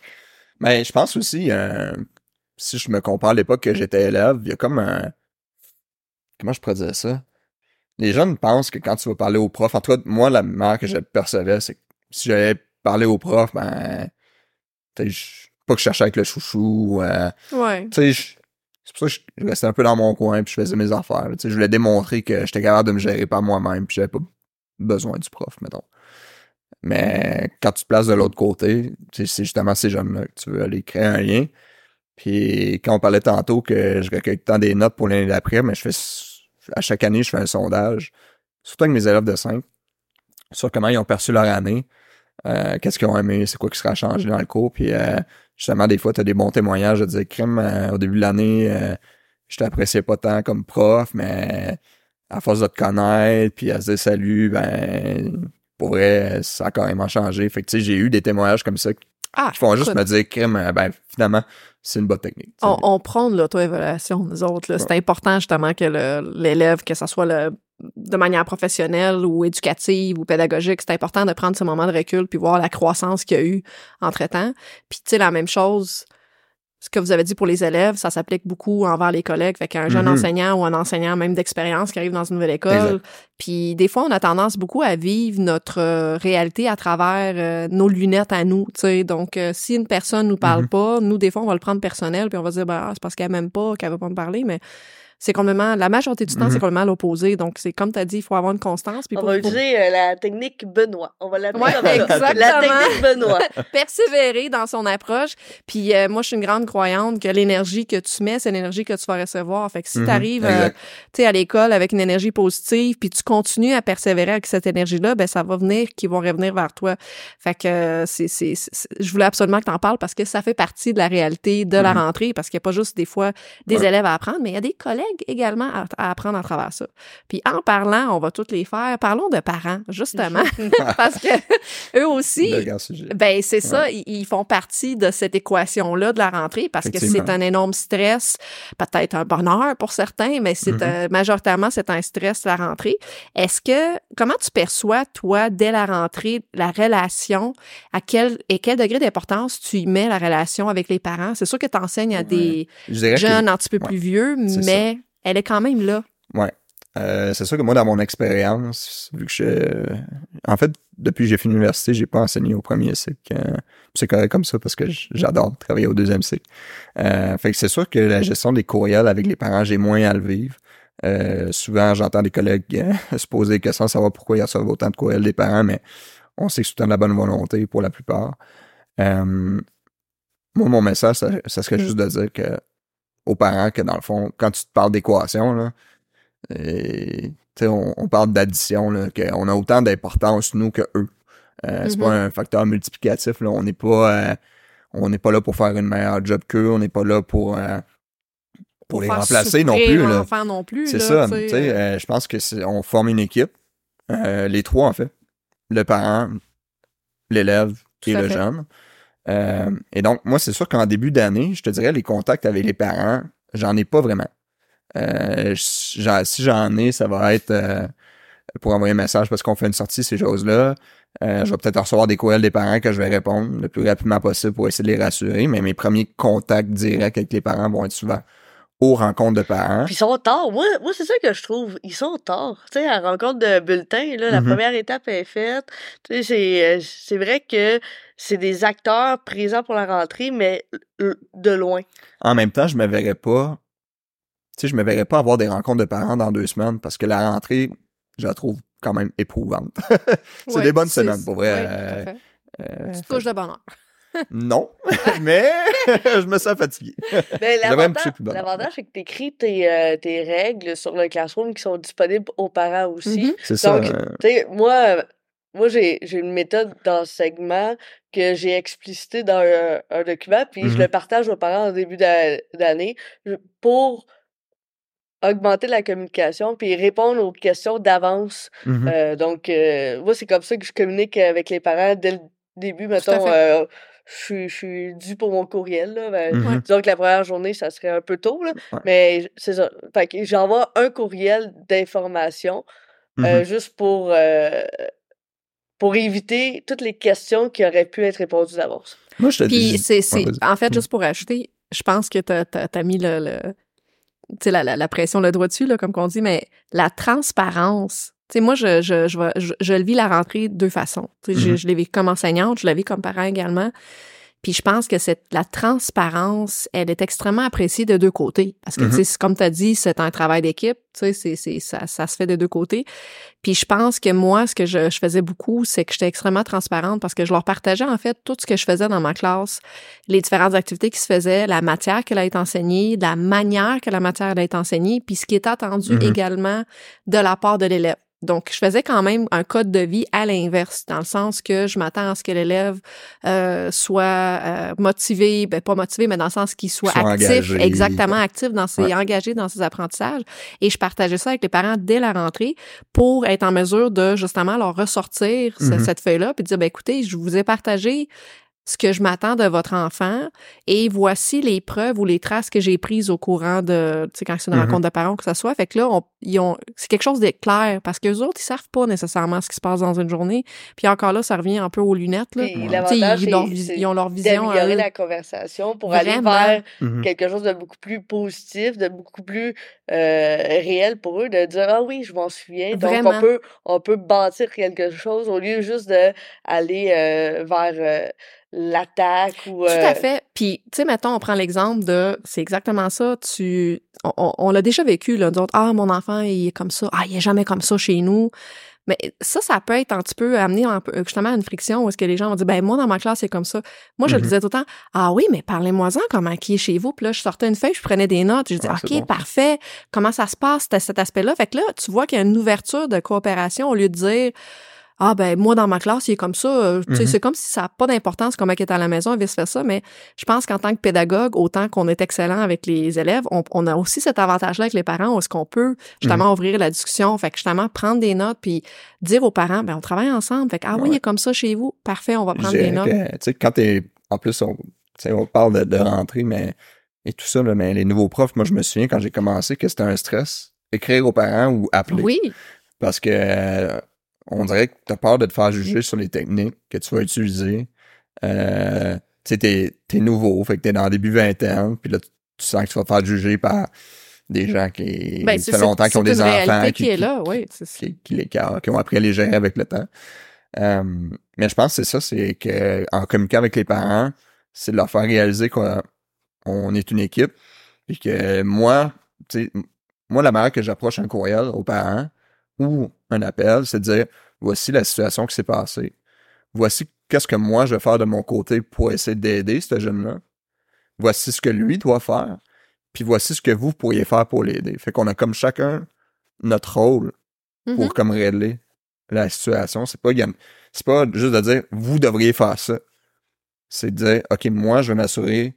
Mais je pense aussi, euh, si je me compare à l'époque que j'étais élève, il y a comme un... Comment je pourrais dire ça? Les jeunes pensent que quand tu vas parler au prof, en tout cas, moi, la manière que je percevais, c'est que si j'allais parler au prof, ben... tu Pas que je cherchais avec le chouchou, euh, Ouais. tu sais, c'est pour ça que je restais un peu dans mon coin puis je faisais mes affaires. Tu sais, je voulais démontrer que j'étais capable de me gérer par moi-même puis j'avais pas besoin du prof, mettons. Mais quand tu te places de l'autre côté, c'est justement ces jeunes-là que tu veux aller créer un lien. Puis quand on parlait tantôt que je recueille tant des notes pour l'année d'après, mais je fais à chaque année, je fais un sondage, surtout avec mes élèves de 5, sur comment ils ont perçu leur année, euh, qu'est-ce qu'ils ont aimé, c'est quoi qui sera changé dans le cours, puis euh, justement, des fois, tu as des bons témoignages de dire, crime, euh, au début de l'année, je t'appréciais pas tant comme prof, mais à force de te connaître, puis à se dire salut, ben, pour vrai, ça a carrément changé. Fait que, tu sais, j'ai eu des témoignages comme ça qui Ah, font juste me dire, crime, ben, finalement, c'est une bonne technique. on, on prône l'auto-évaluation, nous autres. là. C'est important, justement, que l'élève, que ce soit le, de manière professionnelle ou éducative ou pédagogique, c'est important de prendre ce moment de recul puis voir la croissance qu'il y a eu entre-temps. Puis, tu sais, la même chose, ce que vous avez dit pour les élèves, ça s'applique beaucoup envers les collègues. Fait qu'un jeune Mhm. enseignant ou un enseignant même d'expérience qui arrive dans une nouvelle école, puis des fois, on a tendance beaucoup à vivre notre euh, réalité à travers euh, nos lunettes à nous, tu sais. Donc, euh, si une personne nous parle Mhm. pas, nous, des fois, on va le prendre personnel, puis on va se dire, bah, c'est parce qu'elle m'aime pas, qu'elle veut pas me parler, mais c'est complètement, la majorité du temps, Mhm. c'est complètement l'opposé. Donc, c'est comme tu as dit, il faut avoir une constance. Puis on va utiliser euh, la technique Benoît. On va l'appeler Ouais, comme exactement. La technique Benoît. persévérer dans son approche. Puis euh, moi, je suis une grande croyante que l'énergie que tu mets, c'est l'énergie que tu vas recevoir. Fait que si Mhm, tu arrives exact. à l'école avec une énergie positive, puis tu continues à persévérer avec cette énergie-là, ben ça va venir, qui vont revenir vers toi. Fait que euh, c'est, c'est, c'est- je voulais absolument que tu en parles parce que ça fait partie de la réalité de la Mhm. rentrée, parce qu'il n'y a pas juste des fois des Ouais. élèves à apprendre, mais il y a des collègues également à, à apprendre à travers ça. Puis en parlant, on va toutes les faire. Parlons de parents, justement, parce que eux aussi, ben c'est ça, ils, ils font partie de cette équation-là de la rentrée parce que c'est un énorme stress, peut-être un bonheur pour certains, mais c'est Mhm. un- majoritairement c'est un stress la rentrée. Est-ce que comment tu perçois toi dès la rentrée la relation? À quel et quel degré d'importance tu y mets la relation avec les parents? C'est sûr que tu enseignes à des que- jeunes un petit peu ouais, plus vieux, mais elle est quand même là. Euh, c'est sûr que moi, dans mon expérience, vu que je... En fait, depuis que j'ai fini l'université, j'ai pas enseigné au premier cycle. Euh, c'est correct comme ça parce que j'adore travailler au deuxième cycle. Euh, fait que c'est sûr que la gestion des courriels avec les parents, j'ai moins à le vivre. Souvent, j'entends des collègues se poser des questions, savoir pourquoi ils reçoivent autant de courriels des parents, mais on sait que c'est tout de la bonne volonté pour la plupart. Moi, mon message, ça serait juste de dire que aux parents que dans le fond, quand tu te parles d'équation, là, et, sais, on, on parle d'addition, là, qu'on a autant d'importance, nous, que eux. Euh, C'est Mhm. pas un facteur multiplicatif, là. On n'est pas, euh, on n'est pas là pour faire une meilleure job qu'eux. On n'est pas là pour, euh, pour, les remplacer non plus, là. l'enfant non plus. C'est ça, tu sais, euh, euh, je pense que c'est, on forme une équipe, euh, les trois en fait, le parent, l'élève et le fait. jeune. Euh, et donc moi c'est sûr qu'en début d'année, je te dirais les contacts avec les parents, j'en ai pas vraiment. Euh, si j'en ai, ça va être euh, pour envoyer un message parce qu'on fait une sortie ces choses-là. Je vais peut-être recevoir des courriels des parents que je vais répondre le plus rapidement possible pour essayer de les rassurer, mais mes premiers contacts directs avec les parents vont être souvent aux rencontres de parents. Puis ils sont tard. Moi, moi c'est ça que je trouve. Ils sont tard. Tu sais, à la rencontre de bulletin, là, la Mhm. première étape est faite. Tu sais, c'est vrai que c'est des acteurs présents pour la rentrée, mais de loin. en même temps, je me verrais pas. Tu sais, je me verrais pas avoir des rencontres de parents dans deux semaines parce que la rentrée, je la trouve quand même éprouvante. c'est ouais, des bonnes semaines, pour vrai. ouais, Euh, euh, Petite couche de bonheur. Non, mais je me sens fatigué. Ben, l'avantage, coucher plus bonne. l'avantage, c'est que tu écris tes, euh, tes règles sur le Classroom qui sont disponibles aux parents aussi. Mhm. C'est ça. Donc, euh, Tu sais, moi, moi j'ai, j'ai une méthode segment que j'ai explicité dans un, un document, puis je le partage aux parents au début d'a- d'année pour augmenter la communication puis répondre aux questions d'avance. mhm. Euh, donc, euh, moi, c'est comme ça que je communique avec les parents dès le début. Mettons, euh, je suis- je suis dû pour mon courriel. Là, ben, Mhm. Disons que la première journée, ça serait un peu tôt, là, Ouais. mais c'est ça. Fait que j'envoie un courriel d'information juste pour, pour éviter toutes les questions qui auraient pu être répondues d'avance. Moi, je te Puis dis. c'est, c'est, Ouais, vas-y. en fait, Mm. juste pour ajouter, je pense que t'as, t'as, t'as mis le, le tu sais, la, la, la pression, le doigt dessus, là, comme qu'on dit, mais la transparence. Tu sais, moi, je, je, je, je, je le vis la rentrée de deux façons. Tu Mhm. je l'ai vécu comme enseignante, je l'ai vécu comme parent également. Puis je pense que cette, la transparence, elle est extrêmement appréciée de deux côtés. Parce que, Mhm. tu sais, c'est- comme tu as dit, c'est un travail d'équipe, tu sais, c'est, c'est, ça, ça se fait de deux côtés. Puis je pense que moi, ce que je, je faisais beaucoup, c'est que j'étais extrêmement transparente parce que je leur partageais, en fait, tout ce que je faisais dans ma classe, les différentes activités qui se faisaient, la matière qu'elle a été enseignée, la manière que la matière allait être enseignée, puis ce qui est attendu Mhm. également de la part de l'élève. Donc, je faisais quand même un code de vie à l'inverse, dans le sens que je m'attends à ce que l'élève euh, soit euh, motivé, ben pas motivé, mais dans le sens qu'il soit, Soit actif, engagé. exactement actif dans ses, Ouais. engagé dans ses apprentissages. Et je partageais ça avec les parents dès la rentrée pour être en mesure de justement leur ressortir Mhm. cette feuille-là, puis dire, ben écoutez, je vous ai partagé ce que je m'attends de votre enfant et voici les preuves ou les traces que j'ai prises au courant de, tu sais, quand c'est une Mhm. rencontre de parents ou que ce soit. Fait que là, on, ils ont, c'est quelque chose de clair parce que les autres, ils savent pas nécessairement ce qui se passe dans une journée. Puis encore là, ça revient un peu aux lunettes, là. Ils, leur ils ont leur vision. à D'améliorer eux. la conversation pour Vraiment. aller vers Mhm. quelque chose de beaucoup plus positif, de beaucoup plus euh, réel pour eux, de dire ah oui, je m'en souviens. Donc Vraiment. on peut on peut bâtir quelque chose au lieu juste de aller euh, vers euh, l'attaque ou Tout à euh, fait. Puis, tu sais, mettons, on prend l'exemple de, c'est exactement ça, tu, on, on- on l'a déjà vécu, là, d'autres, ah, mon enfant, il est comme ça, ah, il est jamais comme ça chez nous. Mais ça, ça peut être un petit peu amené un peu, justement à une friction où est-ce que les gens vont dire, ben, moi, dans ma classe, c'est comme ça. Moi, je le Mhm. disais tout le temps, ah oui, mais parlez-moi-en comment qui est chez vous. Puis là, je sortais une feuille, je prenais des notes, je disais, Ah, OK, bon. parfait. Comment ça se passe, cet- cet aspect-là? Fait que là, tu vois qu'il y a une ouverture de coopération au lieu de dire, ah ben moi dans ma classe il est comme ça euh, Mhm. c'est comme si ça n'a pas d'importance comment il est à la maison et vice versa mais je pense qu'en tant que pédagogue autant qu'on est excellent avec les élèves on, on a aussi cet avantage là avec les parents où est-ce qu'on peut justement ouvrir la discussion fait que justement prendre des notes puis dire aux parents ben on travaille ensemble fait que ah oui Ouais. il est comme ça chez vous parfait on va prendre des notes tu sais, quand t'es, en plus, on, parle de, de rentrée, mais, et tout ça, là, mais les nouveaux profs, moi, je me souviens quand j'ai commencé que c'était un stress, écrire aux parents ou appeler. oui Parce que, euh, on dirait que t'as peur de te faire juger sur les techniques que tu vas utiliser. Euh, tu sais, t'es, t'es nouveau, fait que t'es dans le début vingtaine, puis là, tu, tu sens que tu vas te faire juger par des gens qui, ben ça c'est fait longtemps qu'ils ont des enfants, qui, qui est là oui c'est ça. qui, qui les qui ont appris à les gérer avec le temps. Euh, mais je pense que c'est ça, c'est que en communiquant avec les parents, c'est de leur faire réaliser qu'on on est une équipe. Puis que moi, tu sais, moi, la manière que j'approche un courriel aux parents ou un appel, c'est de dire voici la situation qui s'est passée. Voici qu'est-ce que moi je vais faire de mon côté pour essayer d'aider ce jeune-là. Voici ce que lui doit faire. Puis voici ce que vous pourriez faire pour l'aider. Fait qu'on a comme chacun notre rôle pour comme régler la situation. C'est pas, c'est pas juste de dire vous devriez faire ça. C'est de dire OK, moi je vais m'assurer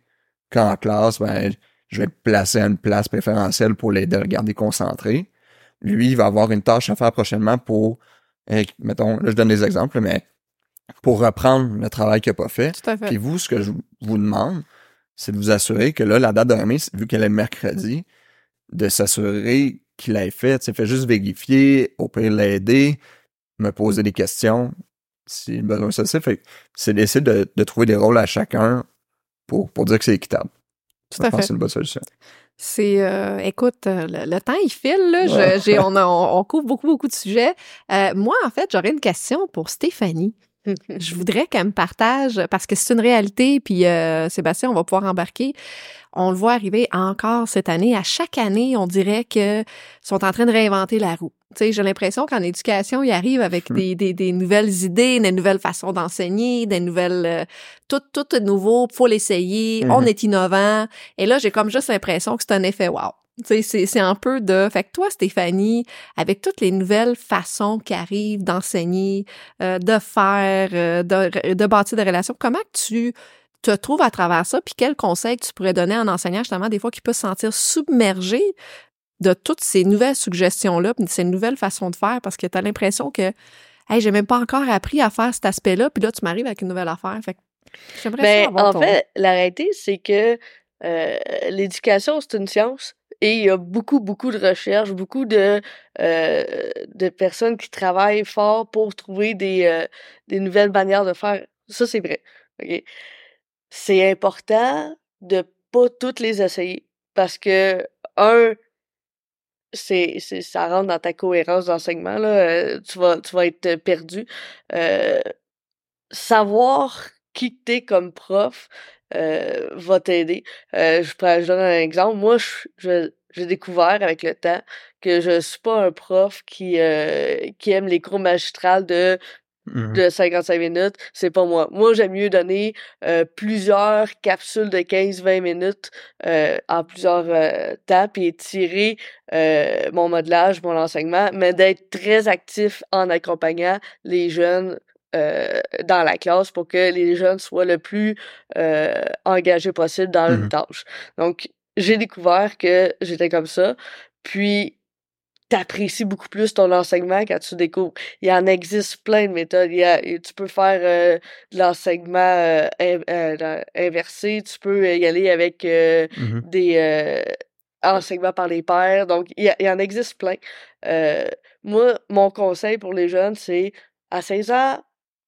qu'en classe, ben, je vais me placer à une place préférentielle pour l'aider à garder concentré. Lui, il va avoir une tâche à faire prochainement pour, euh, mettons, là je donne des exemples, mais pour reprendre le travail qu'il n'a pas fait. tout à fait Puis vous, ce que je vous demande, c'est de vous assurer que là, la date de remise, vu qu'elle est mercredi, de s'assurer qu'il l'ait fait. Sais, fait juste vérifier, au pire l'aider, me poser des questions si besoin ça c'est fait. C'est d'essayer de, de trouver des rôles à chacun pour, pour dire que c'est équitable. tout Je à fait c'est une bonne solution. C'est, euh, écoute, euh, le, le temps il file là. Je- Ouais. j'ai, on, a- on, on couvre beaucoup beaucoup de sujets. Euh, moi, en fait, j'aurais une question pour Stéphanie. je voudrais qu'elle me partage, parce que c'est une réalité, puis euh, Sébastien, on va pouvoir embarquer. On le voit arriver encore cette année. À chaque année, on dirait que sont en train de réinventer la roue. Tu sais, j'ai l'impression qu'en éducation, ils arrivent avec des, des, des, nouvelles idées, des nouvelles façons d'enseigner, des nouvelles... Euh, tout, tout nouveau, faut l'essayer, on est innovant. Et là, j'ai comme juste l'impression que c'est un effet wow. Tu sais, c'est un peu de... Fait que toi, Stéphanie, avec toutes les nouvelles façons qui arrivent d'enseigner, euh, de faire, euh, de, de bâtir des relations, comment tu te trouves à travers ça, puis quels conseils tu pourrais donner en enseignant justement des fois qui peut se sentir submergé de toutes ces nouvelles suggestions-là, puis ces nouvelles façons de faire, parce que tu as l'impression que Hey, j'ai même pas encore appris à faire cet aspect-là, puis là, tu m'arrives avec une nouvelle affaire. Fait j'aimerais ben, En fait, la réalité, c'est que euh, l'éducation, c'est une science. Et il y a beaucoup, beaucoup de recherches, beaucoup de, euh, de personnes qui travaillent fort pour trouver des, euh, des nouvelles manières de faire. Ça, c'est vrai. C'est important de pas toutes les essayer. Parce que, un, c'est, ça rentre dans ta cohérence d'enseignement, là. tu, vas, tu vas être perdu. savoir qui t'es comme prof, euh, va t'aider. Euh, je, je donne un exemple. Moi, je, j'ai découvert avec le temps que je suis pas un prof qui, euh, qui aime les cours magistrales de mmh de 55 minutes, c'est pas moi. Moi, j'aime mieux donner plusieurs capsules de 15-20 minutes en plusieurs temps, puis étirer mon modelage, mon enseignement, mais d'être très actif en accompagnant les jeunes euh, dans la classe pour que les jeunes soient le plus euh, engagés possible dans une mmh tâche. Donc, j'ai découvert que j'étais comme ça. Puis, t'apprécies beaucoup plus ton enseignement quand tu découvres. Il y en existe plein de méthodes. Il y a, tu peux faire euh, de l'enseignement inversé, tu peux y aller avec mmh des enseignements par les pairs. Donc, il y, en existe plein. moi, mon conseil pour les jeunes, c'est à 16 ans,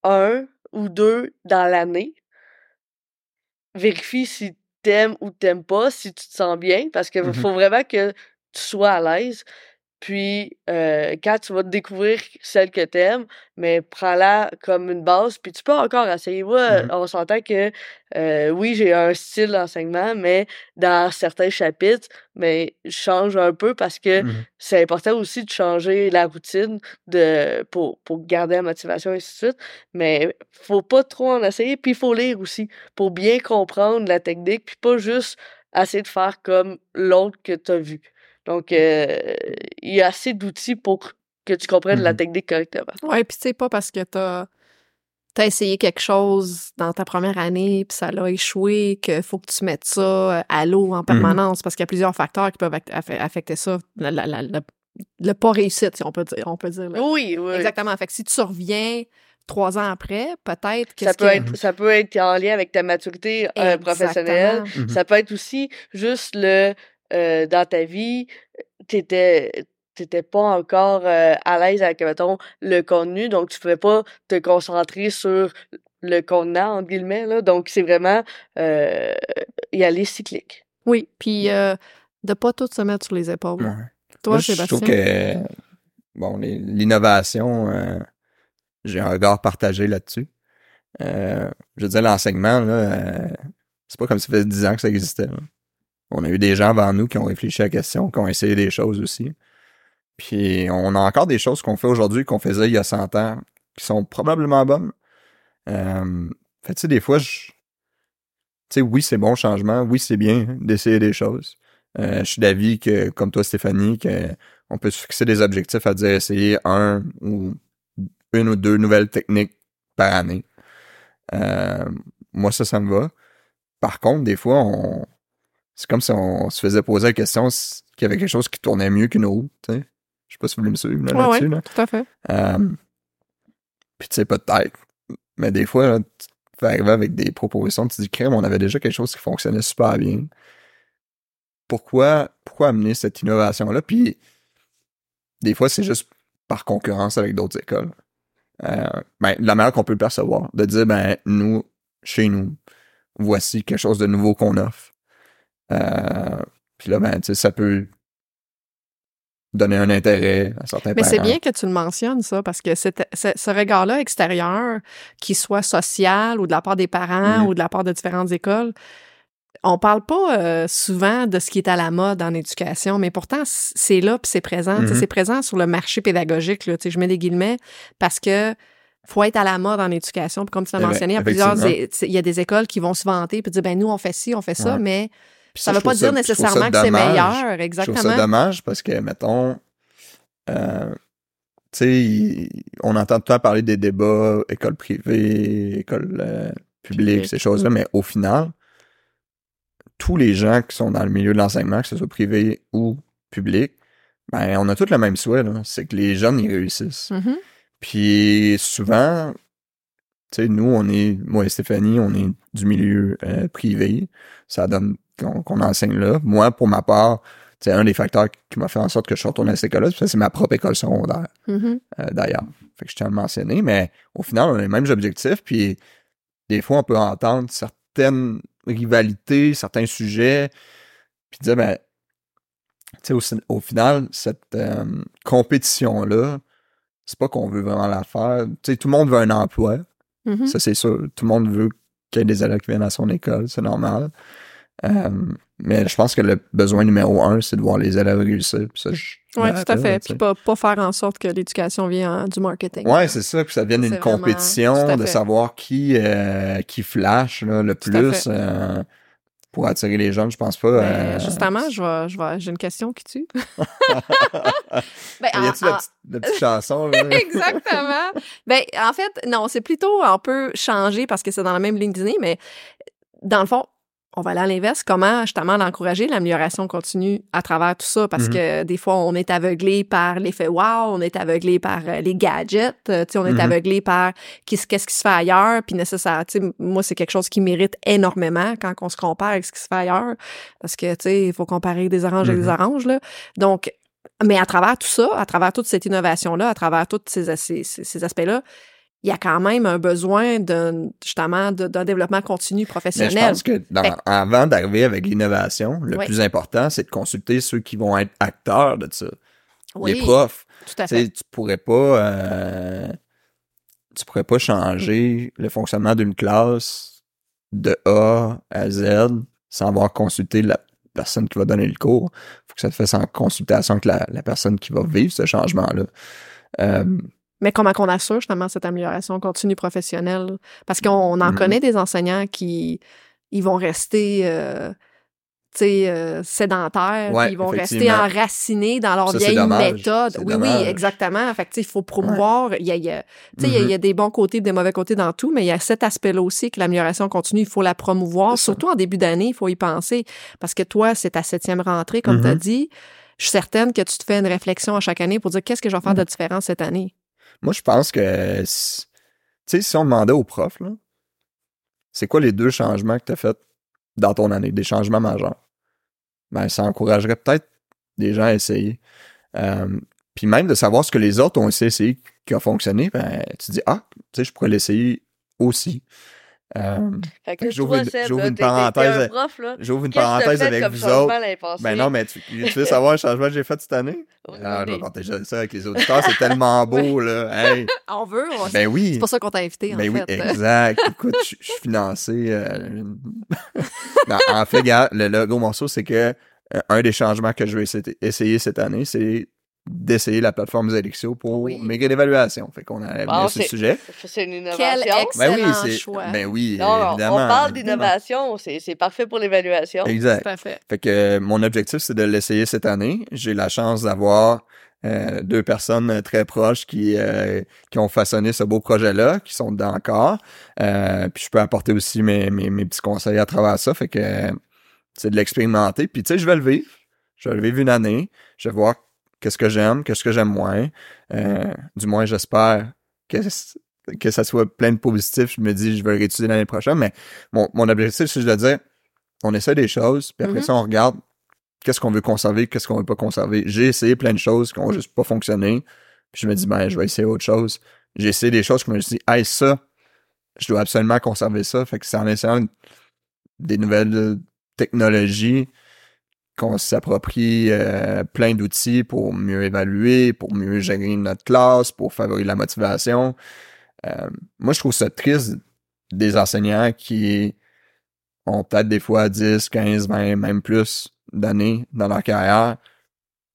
un ou deux dans l'année. Vérifie si t'aimes ou t'aimes pas, si tu te sens bien, parce qu'il mmh faut vraiment que tu sois à l'aise. Puis, euh, quand tu vas découvrir celle que t'aimes, mais prends-la comme une base, puis tu peux encore essayer. Moi, mmh on s'entend que, euh, oui, j'ai un style d'enseignement, mais dans certains chapitres, mais je change un peu parce que mmh c'est important aussi de changer la routine de pour, pour garder la motivation, et ainsi de suite. Mais faut pas trop en essayer, puis il faut lire aussi pour bien comprendre la technique, puis pas juste essayer de faire comme l'autre que tu as vu. Donc, euh, il y a assez d'outils pour que tu comprennes la mmh technique correctement. Oui, puis c'est pas parce que tu as, essayé quelque chose dans ta première année, puis ça l'a échoué, qu'il faut que tu mettes ça euh, à l'eau en mmh permanence, parce qu'il y a plusieurs facteurs qui peuvent affecter ça. le pas réussite, si on peut dire. On peut dire Oui, oui. Exactement. Fait que si tu reviens trois ans après, peut-être que ça peut être ça peut être en lien avec ta maturité euh, professionnelle. Mmh ça peut être aussi juste le euh, dans ta vie, t'étais t'étais pas encore euh, à l'aise avec, mettons, le contenu, donc tu pouvais pas te concentrer sur le contenant, entre guillemets, là. Donc, c'est vraiment euh, y aller cyclique. Oui, puis euh, de pas tout se mettre sur les épaules. Toi, Je trouve que, bon, l'innovation, j'ai un regard partagé là-dessus. je veux dire, l'enseignement, là, c'est pas comme si ça faisait 10 ans que ça existait. On a eu des gens avant nous qui ont réfléchi à la question, qui ont essayé des choses aussi. Puis on a encore des choses qu'on fait aujourd'hui qu'on faisait il y a 100 ans qui sont probablement bonnes. Euh, fait tu sais, des fois, je... Tu sais, oui, c'est bon changement. Oui, c'est bien d'essayer des choses. Euh, je suis d'avis que, comme toi, Stéphanie, qu'on peut se fixer des objectifs à dire essayer un ou une ou deux nouvelles techniques par année. Euh, moi, ça, ça me va. Par contre, des fois, on, c'est comme si on se faisait poser la question qu'il y avait quelque chose qui tournait mieux qu'une autre. Je sais pas si vous voulez me suivre là, dessus tout à fait. Euh, puis tu sais, peut-être. Mais des fois, tu fais arriver avec des propositions, tu te dis, crème, on avait déjà quelque chose qui fonctionnait super bien. Pourquoi, pourquoi amener cette innovation-là? Puis des fois, c'est juste par concurrence avec d'autres écoles. Euh, ben, la manière qu'on peut le percevoir, de dire, ben, nous, chez nous, voici quelque chose de nouveau qu'on offre. Euh, puis là, ben, tu sais, ça peut. donner un intérêt à certains Mais c'est bien que tu le mentionnes, ça, parce que ce regard-là extérieur, qu'il soit social ou de la part des parents Mhm. ou de la part de différentes écoles, on parle pas euh, souvent de ce qui est à la mode en éducation, mais pourtant, c'est là puis c'est présent. Mhm. C'est présent sur le marché pédagogique, là, tu sais, je mets des guillemets, parce que faut être à la mode en éducation. Puis comme tu l'as Eh ben, mentionné, il y a plusieurs, il y des écoles qui vont se vanter puis dire, ben nous, on fait ci, on fait ça, Ouais. mais ça je veut pas dire ça nécessairement que c'est meilleur. Je trouve ça Exactement. dommage parce que, mettons, euh, tu sais, on entend tout le temps parler des débats école privée, école euh, publique, ces choses-là, mais au final, tous les gens qui sont dans le milieu de l'enseignement, que ce soit privé ou public, ben, on a tous le même souhait. C'est que les jeunes, ils réussissent. Mhm. Puis souvent, tu sais, nous, on est, moi et Stéphanie, on est du milieu euh, privé. Ça donne qu'on enseigne là. Moi, pour ma part, c'est un des facteurs qui m'a fait en sorte que je suis retourné à cette école-là. Ça, c'est ma propre école secondaire, euh, d'ailleurs. Fait que je tiens à le mentionner, mais au final, on a les mêmes objectifs. Puis des fois, on peut entendre certaines rivalités, certains sujets, puis dire, ben, tu sais, au, au final, cette euh, compétition-là, c'est pas qu'on veut vraiment la faire. Tu sais, tout le monde veut un emploi. Mhm. Ça, c'est sûr. Tout le monde veut qu'il y ait des élèves qui viennent à son école. C'est normal. Euh, mais je pense que le besoin numéro un, c'est de voir les élèves réussir. Oui, tout à fait. Puis pas, pas faire en sorte que l'éducation vient en- du marketing. Ouais, c'est ça. Puis ça devienne une vraiment- compétition de savoir qui, euh, qui flash là, le Tout plus euh, pour attirer les jeunes. Je pense pas. Ben, justement, je vais, je vais, j'ai une question qui tue. Ben, y en- a-tu la, petite- la petite chanson? là? Exactement. ben, en fait, non, c'est plutôt un peu changé parce que c'est dans la même ligne d'idée, mais dans le fond, on va aller à l'inverse. Comment, justement, encourager l'amélioration continue à travers tout ça? Parce Mhm. que des fois, on est aveuglé par l'effet wow, on est aveuglé par euh, les gadgets, euh, tu sais, on est Mhm. aveuglé par qu'est-ce qui se fait ailleurs, puis nécessaire, tu sais, moi, c'est quelque chose qui mérite énormément quand on se compare avec ce qui se fait ailleurs. Parce que, tu sais, il faut comparer des oranges avec des Mhm. oranges, là. Donc, mais à travers tout ça, à travers toute cette innovation-là, à travers tous ces, ces- ces aspects-là, il y a quand même un besoin d'un, justement, d'un développement continu Mais je professionnel. pense que dans- avant d'arriver avec l'innovation, le plus important, c'est de consulter ceux qui vont être acteurs de ça. oui, Les profs. tout à fait. tu pourrais pas euh, tu pourrais pas changer le fonctionnement d'une classe de A à Z sans avoir consulté la personne qui va donner le cours. Faut que ça se fasse en consultation avec la, la personne qui va vivre ce changement-là. Euh, Mais comment qu'on assure justement cette amélioration continue professionnelle? Parce qu'on on en Mhm. connaît des enseignants qui ils vont rester euh, tu sais, euh, sédentaires, Ouais, ils vont rester enracinés dans leur Ça, vieille méthode. Oui, dommage. oui, exactement. Fait que, tu sais, il faut promouvoir. Il y a, y a- tu sais, il y a- il y a des bons côtés, des mauvais côtés dans tout, mais il y a cet aspect-là aussi que l'amélioration continue, il faut la promouvoir. Surtout en début d'année, il faut y penser. Parce que toi, c'est ta septième rentrée, comme tu as dit. Je suis certaine que tu te fais une réflexion à chaque année pour dire qu'est-ce que je vais faire de différent cette année? Moi, je pense que tu sais, si on demandait aux profs, là, c'est quoi les deux changements que tu as fait dans ton année, des changements majeurs? Ben, ça encouragerait peut-être des gens à essayer. Puis même de savoir ce que les autres ont essayé, essayé qui a fonctionné, ben, tu dis, ah, tu sais, je pourrais l'essayer aussi. Euh, J'ouvre une- parenthèse. J'ouvre une parenthèse avec vous autres. Ben non, mais tu, tu veux savoir le changement que j'ai fait cette année? Oui, Ah, je vais partager ça avec les auditeurs, c'est tellement beau, là. Hey. On veut, on- Ben oui. c'est pour ça qu'on t'a invité, en Ben oui, fait. exact. Écoute, je suis financé. euh, Non, en fait, le, le gros morceau, c'est que euh, un des changements que je vais essayer cette année, c'est d'essayer la plateforme Zélixio pour Oui. mes d'évaluation. Fait qu'on a Bon, ce c'est- sujet. C'est une Quel innovation. ex- Ben oui, Excellent c'est. choix. Ben oui, Non, évidemment. on parle d'innovation, c'est parfait pour l'évaluation. Exact. À fait. Que euh, mon objectif, c'est de l'essayer cette année. J'ai la chance d'avoir euh, deux personnes très proches qui, euh, qui ont façonné ce beau projet-là, qui sont dedans encore. Euh, puis je peux apporter aussi mes, mes, mes petits conseils à travers ça. Fait que c'est de l'expérimenter. Puis tu sais, je vais le vivre. Je vais le vivre une année. Je vais voir qu'est-ce que j'aime, qu'est-ce que j'aime moins. Euh, du moins, j'espère que, que ça soit plein de positifs. Je me dis, je vais le réétudier l'année prochaine. Mais mon, mon objectif, c'est de dire, on essaie des choses, puis après Mhm. ça, on regarde qu'est-ce qu'on veut conserver, qu'est-ce qu'on veut pas conserver. J'ai essayé plein de choses qui ont juste pas fonctionné. Puis je me dis, ben, je vais essayer autre chose. J'ai essayé des choses que je me suis dit, hey, ça, je dois absolument conserver ça. Fait que c'est en essayant des nouvelles technologies qu'on s'approprie euh, plein d'outils pour mieux évaluer, pour mieux gérer notre classe, pour favoriser la motivation. Euh, moi, je trouve ça triste des enseignants qui ont peut-être des fois 10, 15, 20, même plus d'années dans leur carrière,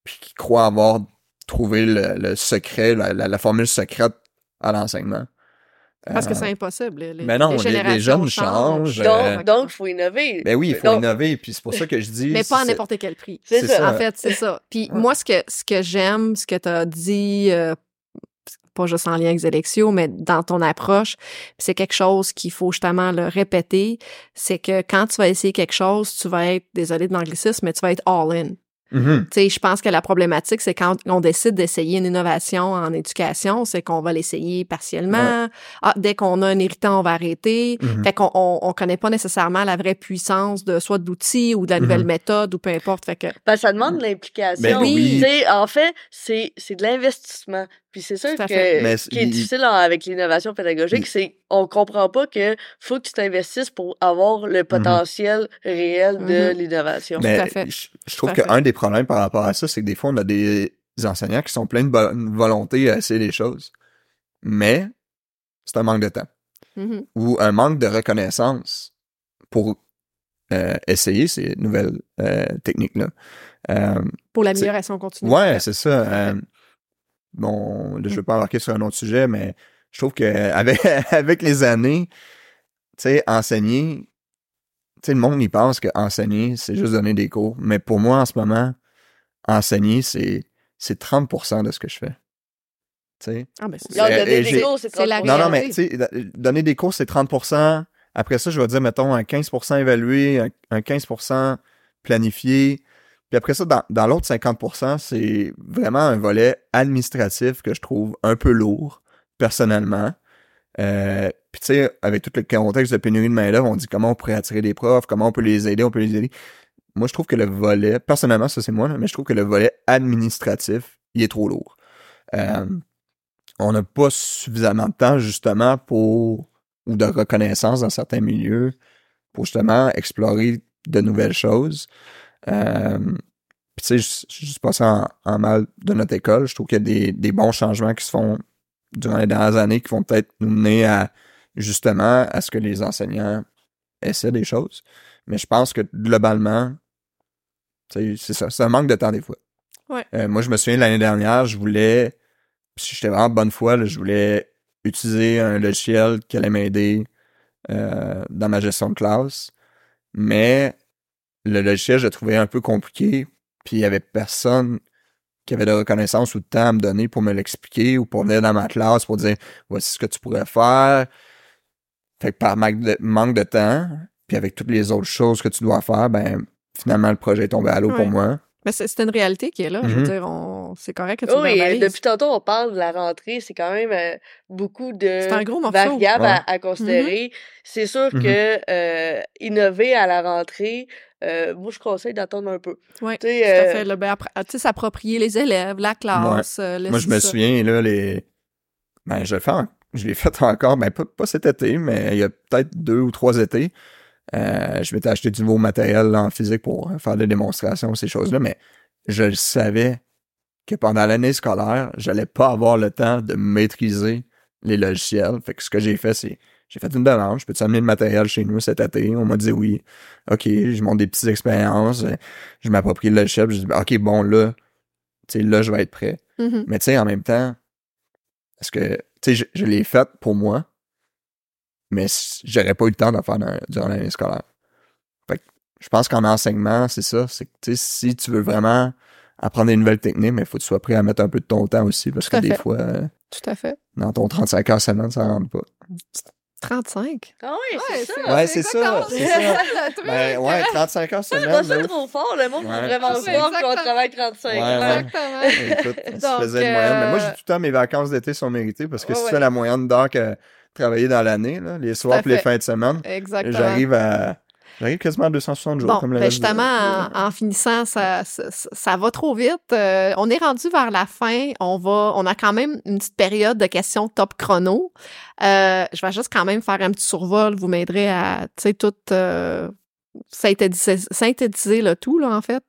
puis qui croient avoir trouvé le, secret, la formule secrète à l'enseignement. Parce que Euh, c'est impossible. Les, mais non, les, les- les jeunes changent. Donc, Euh, donc, faut innover. Ben oui, il faut Donc, innover, puis c'est pour ça que je dis. Mais pas à n'importe quel prix. C'est ça. ça. En fait, c'est ça. Puis Ouais. moi, ce que, ce que j'aime, ce que tu as dit, euh, pas juste en lien avec Zélexio, mais dans ton approche, c'est quelque chose qu'il faut justement le répéter, c'est que quand tu vas essayer quelque chose, tu vas être, désolé de l'anglicisme, mais tu vas être all-in. Tu sais, je pense que la problématique, c'est quand on décide d'essayer une innovation en éducation, c'est qu'on va l'essayer partiellement. Ah, dès qu'on a un irritant, on va arrêter. Mhm. Fait qu'on on, on connaît pas nécessairement la vraie puissance de soit de l'outil ou de la nouvelle Mhm. méthode ou peu importe. Fait que Ben, ça demande de l'implication. Ben oui. En fait, c'est c'est de l'investissement. Puis c'est ça que. Mais qui est il- difficile en- avec l'innovation pédagogique, il- c'est on comprend pas que faut que tu t'investisses pour avoir le potentiel réel de Mhm. l'innovation. Mais à fait. je, je trouve qu'un des problèmes par rapport à ça, c'est que des fois, on a des enseignants qui sont pleins de bonne volonté à essayer les choses, mais c'est un manque de temps mhm. ou un manque de reconnaissance pour euh, essayer ces nouvelles euh, techniques-là. Euh, pour l'amélioration continue. ouais, c'est ça. Bon, là, je veux pas embarquer sur un autre sujet, mais je trouve que avec, avec les années, tu sais, enseigner, tu sais, le monde, il pense que enseigner, c'est juste donner des cours. Mais pour moi, en ce moment, enseigner, c'est, c'est 30% de ce que je fais. Tu sais? Ah, ben, c'est Là, donner des cours, c'est c'est la 30%. Non, non, mais tu sais, donner des cours, c'est 30%. Après ça, je vais dire, mettons, un 15% évalué, un, un 15% planifié. Puis après ça, dans, dans l'autre 50%, c'est vraiment un volet administratif que je trouve un peu lourd, personnellement. Euh, puis tu sais, avec tout le contexte de pénurie de main-d'œuvre, on dit comment on pourrait attirer des profs, comment on peut les aider, on peut les aider. Moi, je trouve que le volet, personnellement, ça c'est moi, mais je trouve que le volet administratif, il est trop lourd. Euh, on n'a pas suffisamment de temps, justement, pour, ou de reconnaissance dans certains milieux, pour justement explorer de nouvelles choses. Euh, tu sais, je- suis passé en, en mal de notre école. Je trouve qu'il y a des, des bons changements qui se font durant les dernières années qui vont peut-être nous mener à justement à ce que les enseignants essaient des choses. Mais je pense que globalement, c'est ça, un manque de temps des fois. Ouais. Euh, moi, je me souviens l'année dernière, je voulais, si j'étais vraiment bonne foi, là, je voulais utiliser un logiciel qui allait m'aider euh, dans ma gestion de classe. Mais le logiciel, je le trouvais un peu compliqué. Puis il y avait personne qui avait de reconnaissance ou de temps à me donner pour me l'expliquer ou pour venir dans ma classe pour dire voici ce que tu pourrais faire. Fait que par manque de, manque de temps, puis avec toutes les autres choses que tu dois faire, ben finalement le projet est tombé à l'eau Ouais. pour moi. Mais c'est c'est une réalité qui est là. Je veux Mhm. dire, on... c'est correct que tu Oui, euh, depuis tantôt, on parle de la rentrée. C'est quand même euh, beaucoup de C'est un gros morceau. variables Ouais. à, à considérer. C'est sûr Mhm. que euh, innover à la rentrée, euh, moi, je conseille d'attendre un peu. Oui, Tu tout sais, à euh, fait. là, ben, après- tu sais, s'approprier les élèves, la classe. euh, le- Moi, je me ça. souviens, là, les. Ben, je le fais en- Je l'ai fait encore, ben, pas, pas cet été, mais il y a peut-être deux ou trois étés. Euh, je m'étais acheté du nouveau matériel là, en physique pour faire des démonstrations, ces choses-là, mais je le savais que pendant l'année scolaire, j'allais pas avoir le temps de maîtriser les logiciels. Fait que ce que j'ai fait, c'est j'ai fait une demande, je peux-tu amener le matériel chez nous cet été? On m'a dit oui. OK, je monte des petites expériences, euh, je m'approprie le logiciel, je dis ben, OK, bon là, tu sais, là, je vais être prêt. Mhm. Mais tu sais, en même temps, parce que, tu sais, je, je l'ai fait pour moi, mais j'aurais pas eu le temps de faire dans- durant l'année scolaire. Fait que je pense qu'en enseignement, c'est ça. C'est que, tu sais, si tu veux vraiment apprendre des nouvelles techniques, mais il faut que tu sois prêt à mettre un peu de ton temps aussi, parce Tout que des fait. fois, euh, Tout à fait. dans ton 35 heures semaine, ça rentre pas. 35. Ah oui, c'est ça. Ouais, c'est ça, c'est ça. Ben ouais, 35 heures C'est semaine. pas ça trop fort, le monde Ouais, va vraiment c'est ça. croire qu'on travaille 35 Ouais, heures. ouais. Exactement. Écoute, ça se Donc, faisait de moyenne. Mais moi, j'ai euh, tout le temps mes vacances d'été sont méritées parce que Ouais, si tu fais la moyenne d'heures que travailler dans l'année, là, les soirs et les fins de semaine, Exactement. j'arrive à. J'arrive quasiment à 260 jours. Bon, comme le ben de- justement, en, en finissant, ça, ça, ça va trop vite. Euh, on est rendu vers la fin. On va, on a quand même une petite période de questions top chrono. Euh, je vais juste quand même faire un petit survol. Vous m'aiderez à, tu sais, tout euh, synthétiser, synthétiser le tout, là, en fait.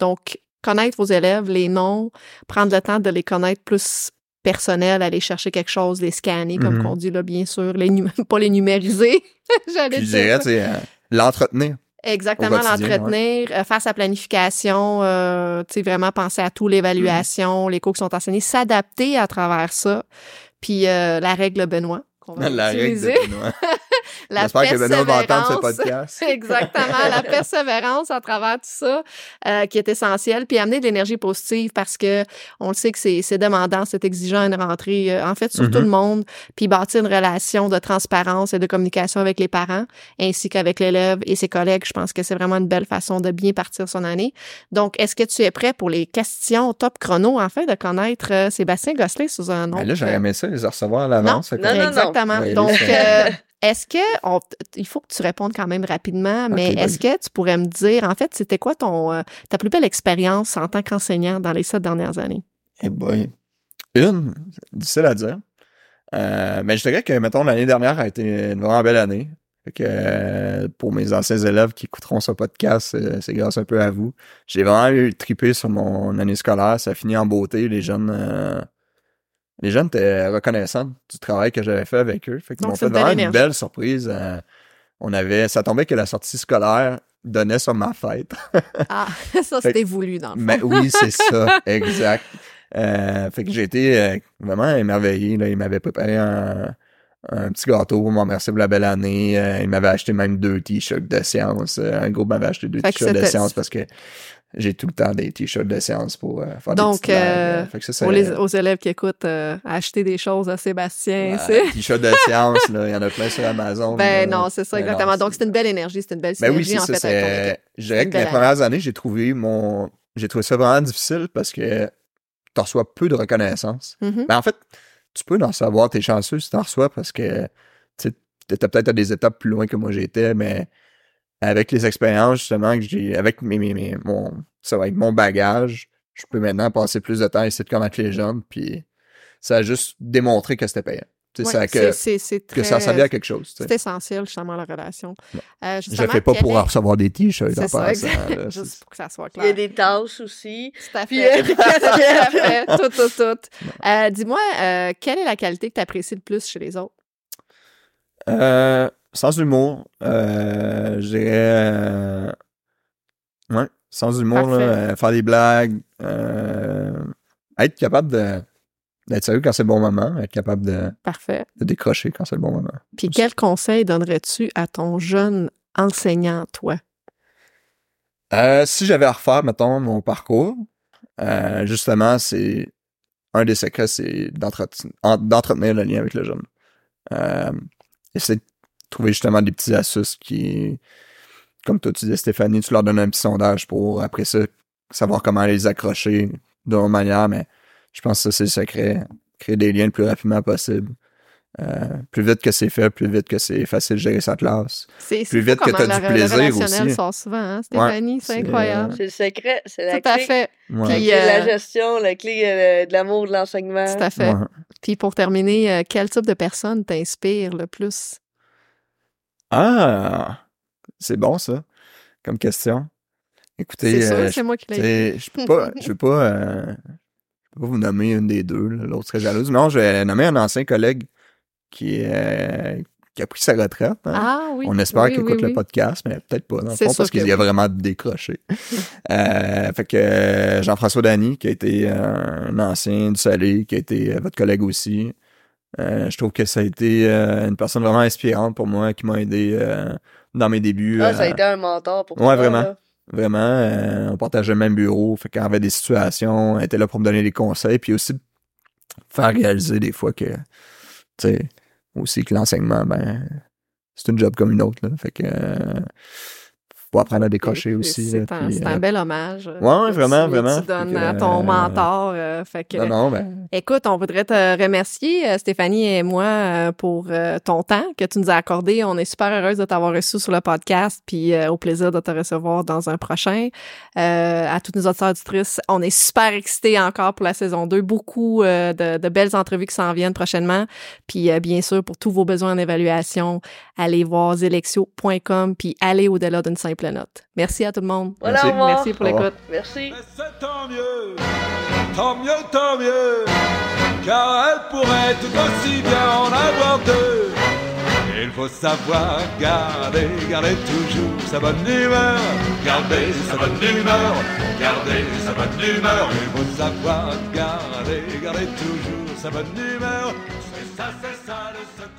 Donc, connaître vos élèves, les noms, prendre le temps de les connaître plus personnels, aller chercher quelque chose, les scanner, comme Mhm. on dit là, bien sûr, les pas les numériser. J'allais dire l'entretenir. Exactement, l'entretenir, euh, faire sa planification, euh, tu sais, vraiment penser à tout, l'évaluation, Mm. les cours qui sont enseignés, s'adapter à travers ça. Puis euh, la règle Benoît qu'on va La règle de. Benoît. la J'espère que entendre ce persévérance. podcast. Exactement, la persévérance à travers tout ça euh, qui est essentielle, puis amener de l'énergie positive parce que on le sait que c'est c'est demandant, c'est exigeant une rentrée, euh, en fait sur tout Mhm. le monde, puis bâtir une relation de transparence et de communication avec les parents ainsi qu'avec l'élève et ses collègues. Je pense que c'est vraiment une belle façon de bien partir son année. Donc, est-ce que tu es prêt pour les questions top chrono en fait de connaître euh, Sébastien Gosselin sous un autre Mais là, j'aurais aimé ça, les recevoir à l'avance. Non, non, non. Exactement. Donc, euh, est-ce que on- il faut que tu répondes quand même rapidement, mais est-ce que tu pourrais me dire, en fait, c'était quoi ton euh, ta plus belle expérience en tant qu'enseignant dans les sept dernières années? Eh boy. Une, difficile à dire. Euh, mais je dirais que, mettons, l'année dernière a été une vraiment belle année. Que, euh, pour mes anciens élèves qui écouteront ce podcast, euh, c'est grâce un peu à vous. J'ai vraiment eu trippé sur mon année scolaire. Ça a fini en beauté. Les jeunes, euh, les jeunes étaient reconnaissants du travail que j'avais fait avec eux. Fait qu'ils m'ont fait vraiment une belle surprise. Euh, on avait, ça tombait que la sortie scolaire donnait sur ma fête. Ah, ça c'était voulu dans le fond. Mais oui, c'est ça, exact. Euh, fait que j'ai été euh, vraiment émerveillé. Là. Il m'avait préparé un, un petit gâteau pour m'en remercier pour la belle année. Euh, il m'avait acheté même deux t-shirts de. Euh, Un groupe m'avait acheté deux t-shirts de séance parce que j'ai tout le temps des t-shirts de séance pour euh, faire Donc, des euh, euh. Fait que ça, c'est Pour les aux élèves qui écoutent, euh, acheter des choses à Sébastien, euh, c'est t-shirt de séance. Il y en a plein sur Amazon. ben là. non, c'est ça Ben exactement. non, Donc c'est- une belle énergie, c'est une belle Ben oui, synergie c'est en ça. fait. Je dirais que les premières années, j'ai trouvé mon. J'ai trouvé ça vraiment difficile parce que tu reçois peu de reconnaissance. Mhm. Ben, en fait, tu peux en savoir, t'es chanceux si t'en reçois parce que tu étais peut-être à des étapes plus loin que moi j'étais, mais avec les expériences justement que j'ai, avec mes, mes, mes- mon, ça va, avec mon bagage, je peux maintenant passer plus de temps à essayer de connaître les jeunes, puis ça a juste démontré que c'était payant. Ça, que, que ça servait à quelque chose. C'est essentiel, justement, la relation. Euh, Je le fais pas pour est- recevoir des t-shirts C'est ça, exact. Juste pour que ça soit Il y a clair. des tâches aussi. Tout à Puis, fait. euh, des Tout à fait. Tout, tout, tout. Euh, Dis-moi, euh, quelle est la qualité que tu apprécies le plus chez les autres? Euh, sans humour, euh, je dirais. euh, ouais, sans humour, là, euh, faire des blagues, être capable de d'être sérieux quand c'est le bon moment, être capable de, Parfait. de décrocher quand c'est le bon moment. Puis quel conseil donnerais-tu à ton jeune enseignant, toi? Euh, si j'avais à refaire, mettons, mon parcours, euh, justement, c'est un des secrets, c'est d'entretenir, en- d'entretenir le lien avec le jeune. Euh, essayer de trouver justement des petites astuces qui, comme toi tu dis, Stéphanie, tu leur donnes un petit sondage pour après ça savoir comment les accrocher d'une manière, mais je pense que ça, c'est le secret. Créer des liens le plus rapidement possible. Euh, plus vite que c'est fait, plus vite que c'est facile de gérer sa classe. C'est Plus vite que t'as le- du plaisir aussi. sort souvent, hein, Stéphanie? c'est c'est, incroyable. C'est le secret, c'est la Tout à clé. fait. Ouais. La Puis, clé de la euh, gestion, la clé euh, de l'amour de l'enseignement. Tout à fait. Ouais. Puis pour terminer, quel type de personne t'inspire le plus? Ah, c'est bon ça, comme question. Écoutez, C'est euh, c'est moi qui l'ai je peux pas, je peux pas, euh, je peux pas vous nommer une des deux, l'autre serait jalouse. Non, je vais nommer un ancien collègue qui, euh, qui a pris sa retraite. hein. Ah oui. On espère oui, qu'il oui, écoute le podcast, mais peut-être pas, dans le fond, parce qu'il a oui. vraiment décroché. fait que Jean-François Dany, qui a été un ancien du Salé, qui a été votre collègue aussi. Euh, je trouve que ça a été euh, une personne vraiment inspirante pour moi, qui m'a aidé euh, dans mes débuts. Ah, ça a été un mentor pour Ouais, toi. vraiment. là. Vraiment, on partageait le même bureau. Fait qu'on avait des situations, elle était là pour me donner des conseils, puis aussi faire réaliser des fois que, tu sais, aussi que l'enseignement, ben, c'est une job comme une autre, là. Fait que, euh, faut apprendre à décrocher C'est- aussi. C'est un, euh, un bel hommage. euh, Ouais, que vraiment, tu- vraiment. Tu donnes à ton euh, mentor. euh, fait que, Non, non, ben, Écoute, on voudrait te remercier, Stéphanie et moi, pour euh, ton temps que tu nous as accordé. On est super heureuse de t'avoir reçu sur le podcast, puis euh, au plaisir de te recevoir dans un prochain. Euh, à toutes nos auditeurs auditrices, on est super excités encore pour la saison 2. Beaucoup euh, de, de belles entrevues qui s'en viennent prochainement. Puis euh, bien sûr, pour tous vos besoins en évaluation, allez voir zelexio.com, puis allez au-delà d'une simple note. Merci à tout le monde. Voilà, Merci. Merci pour l'écoute. Merci. Mais c'est tant mieux, tant mieux, tant mieux, car elle pourrait tout aussi bien en avoir deux. Il faut savoir garder, garder toujours sa bonne humeur, garder sa bonne humeur, garder sa bonne humeur. Il faut savoir garder, garder toujours sa bonne humeur. C'est ça, c'est ça le secret.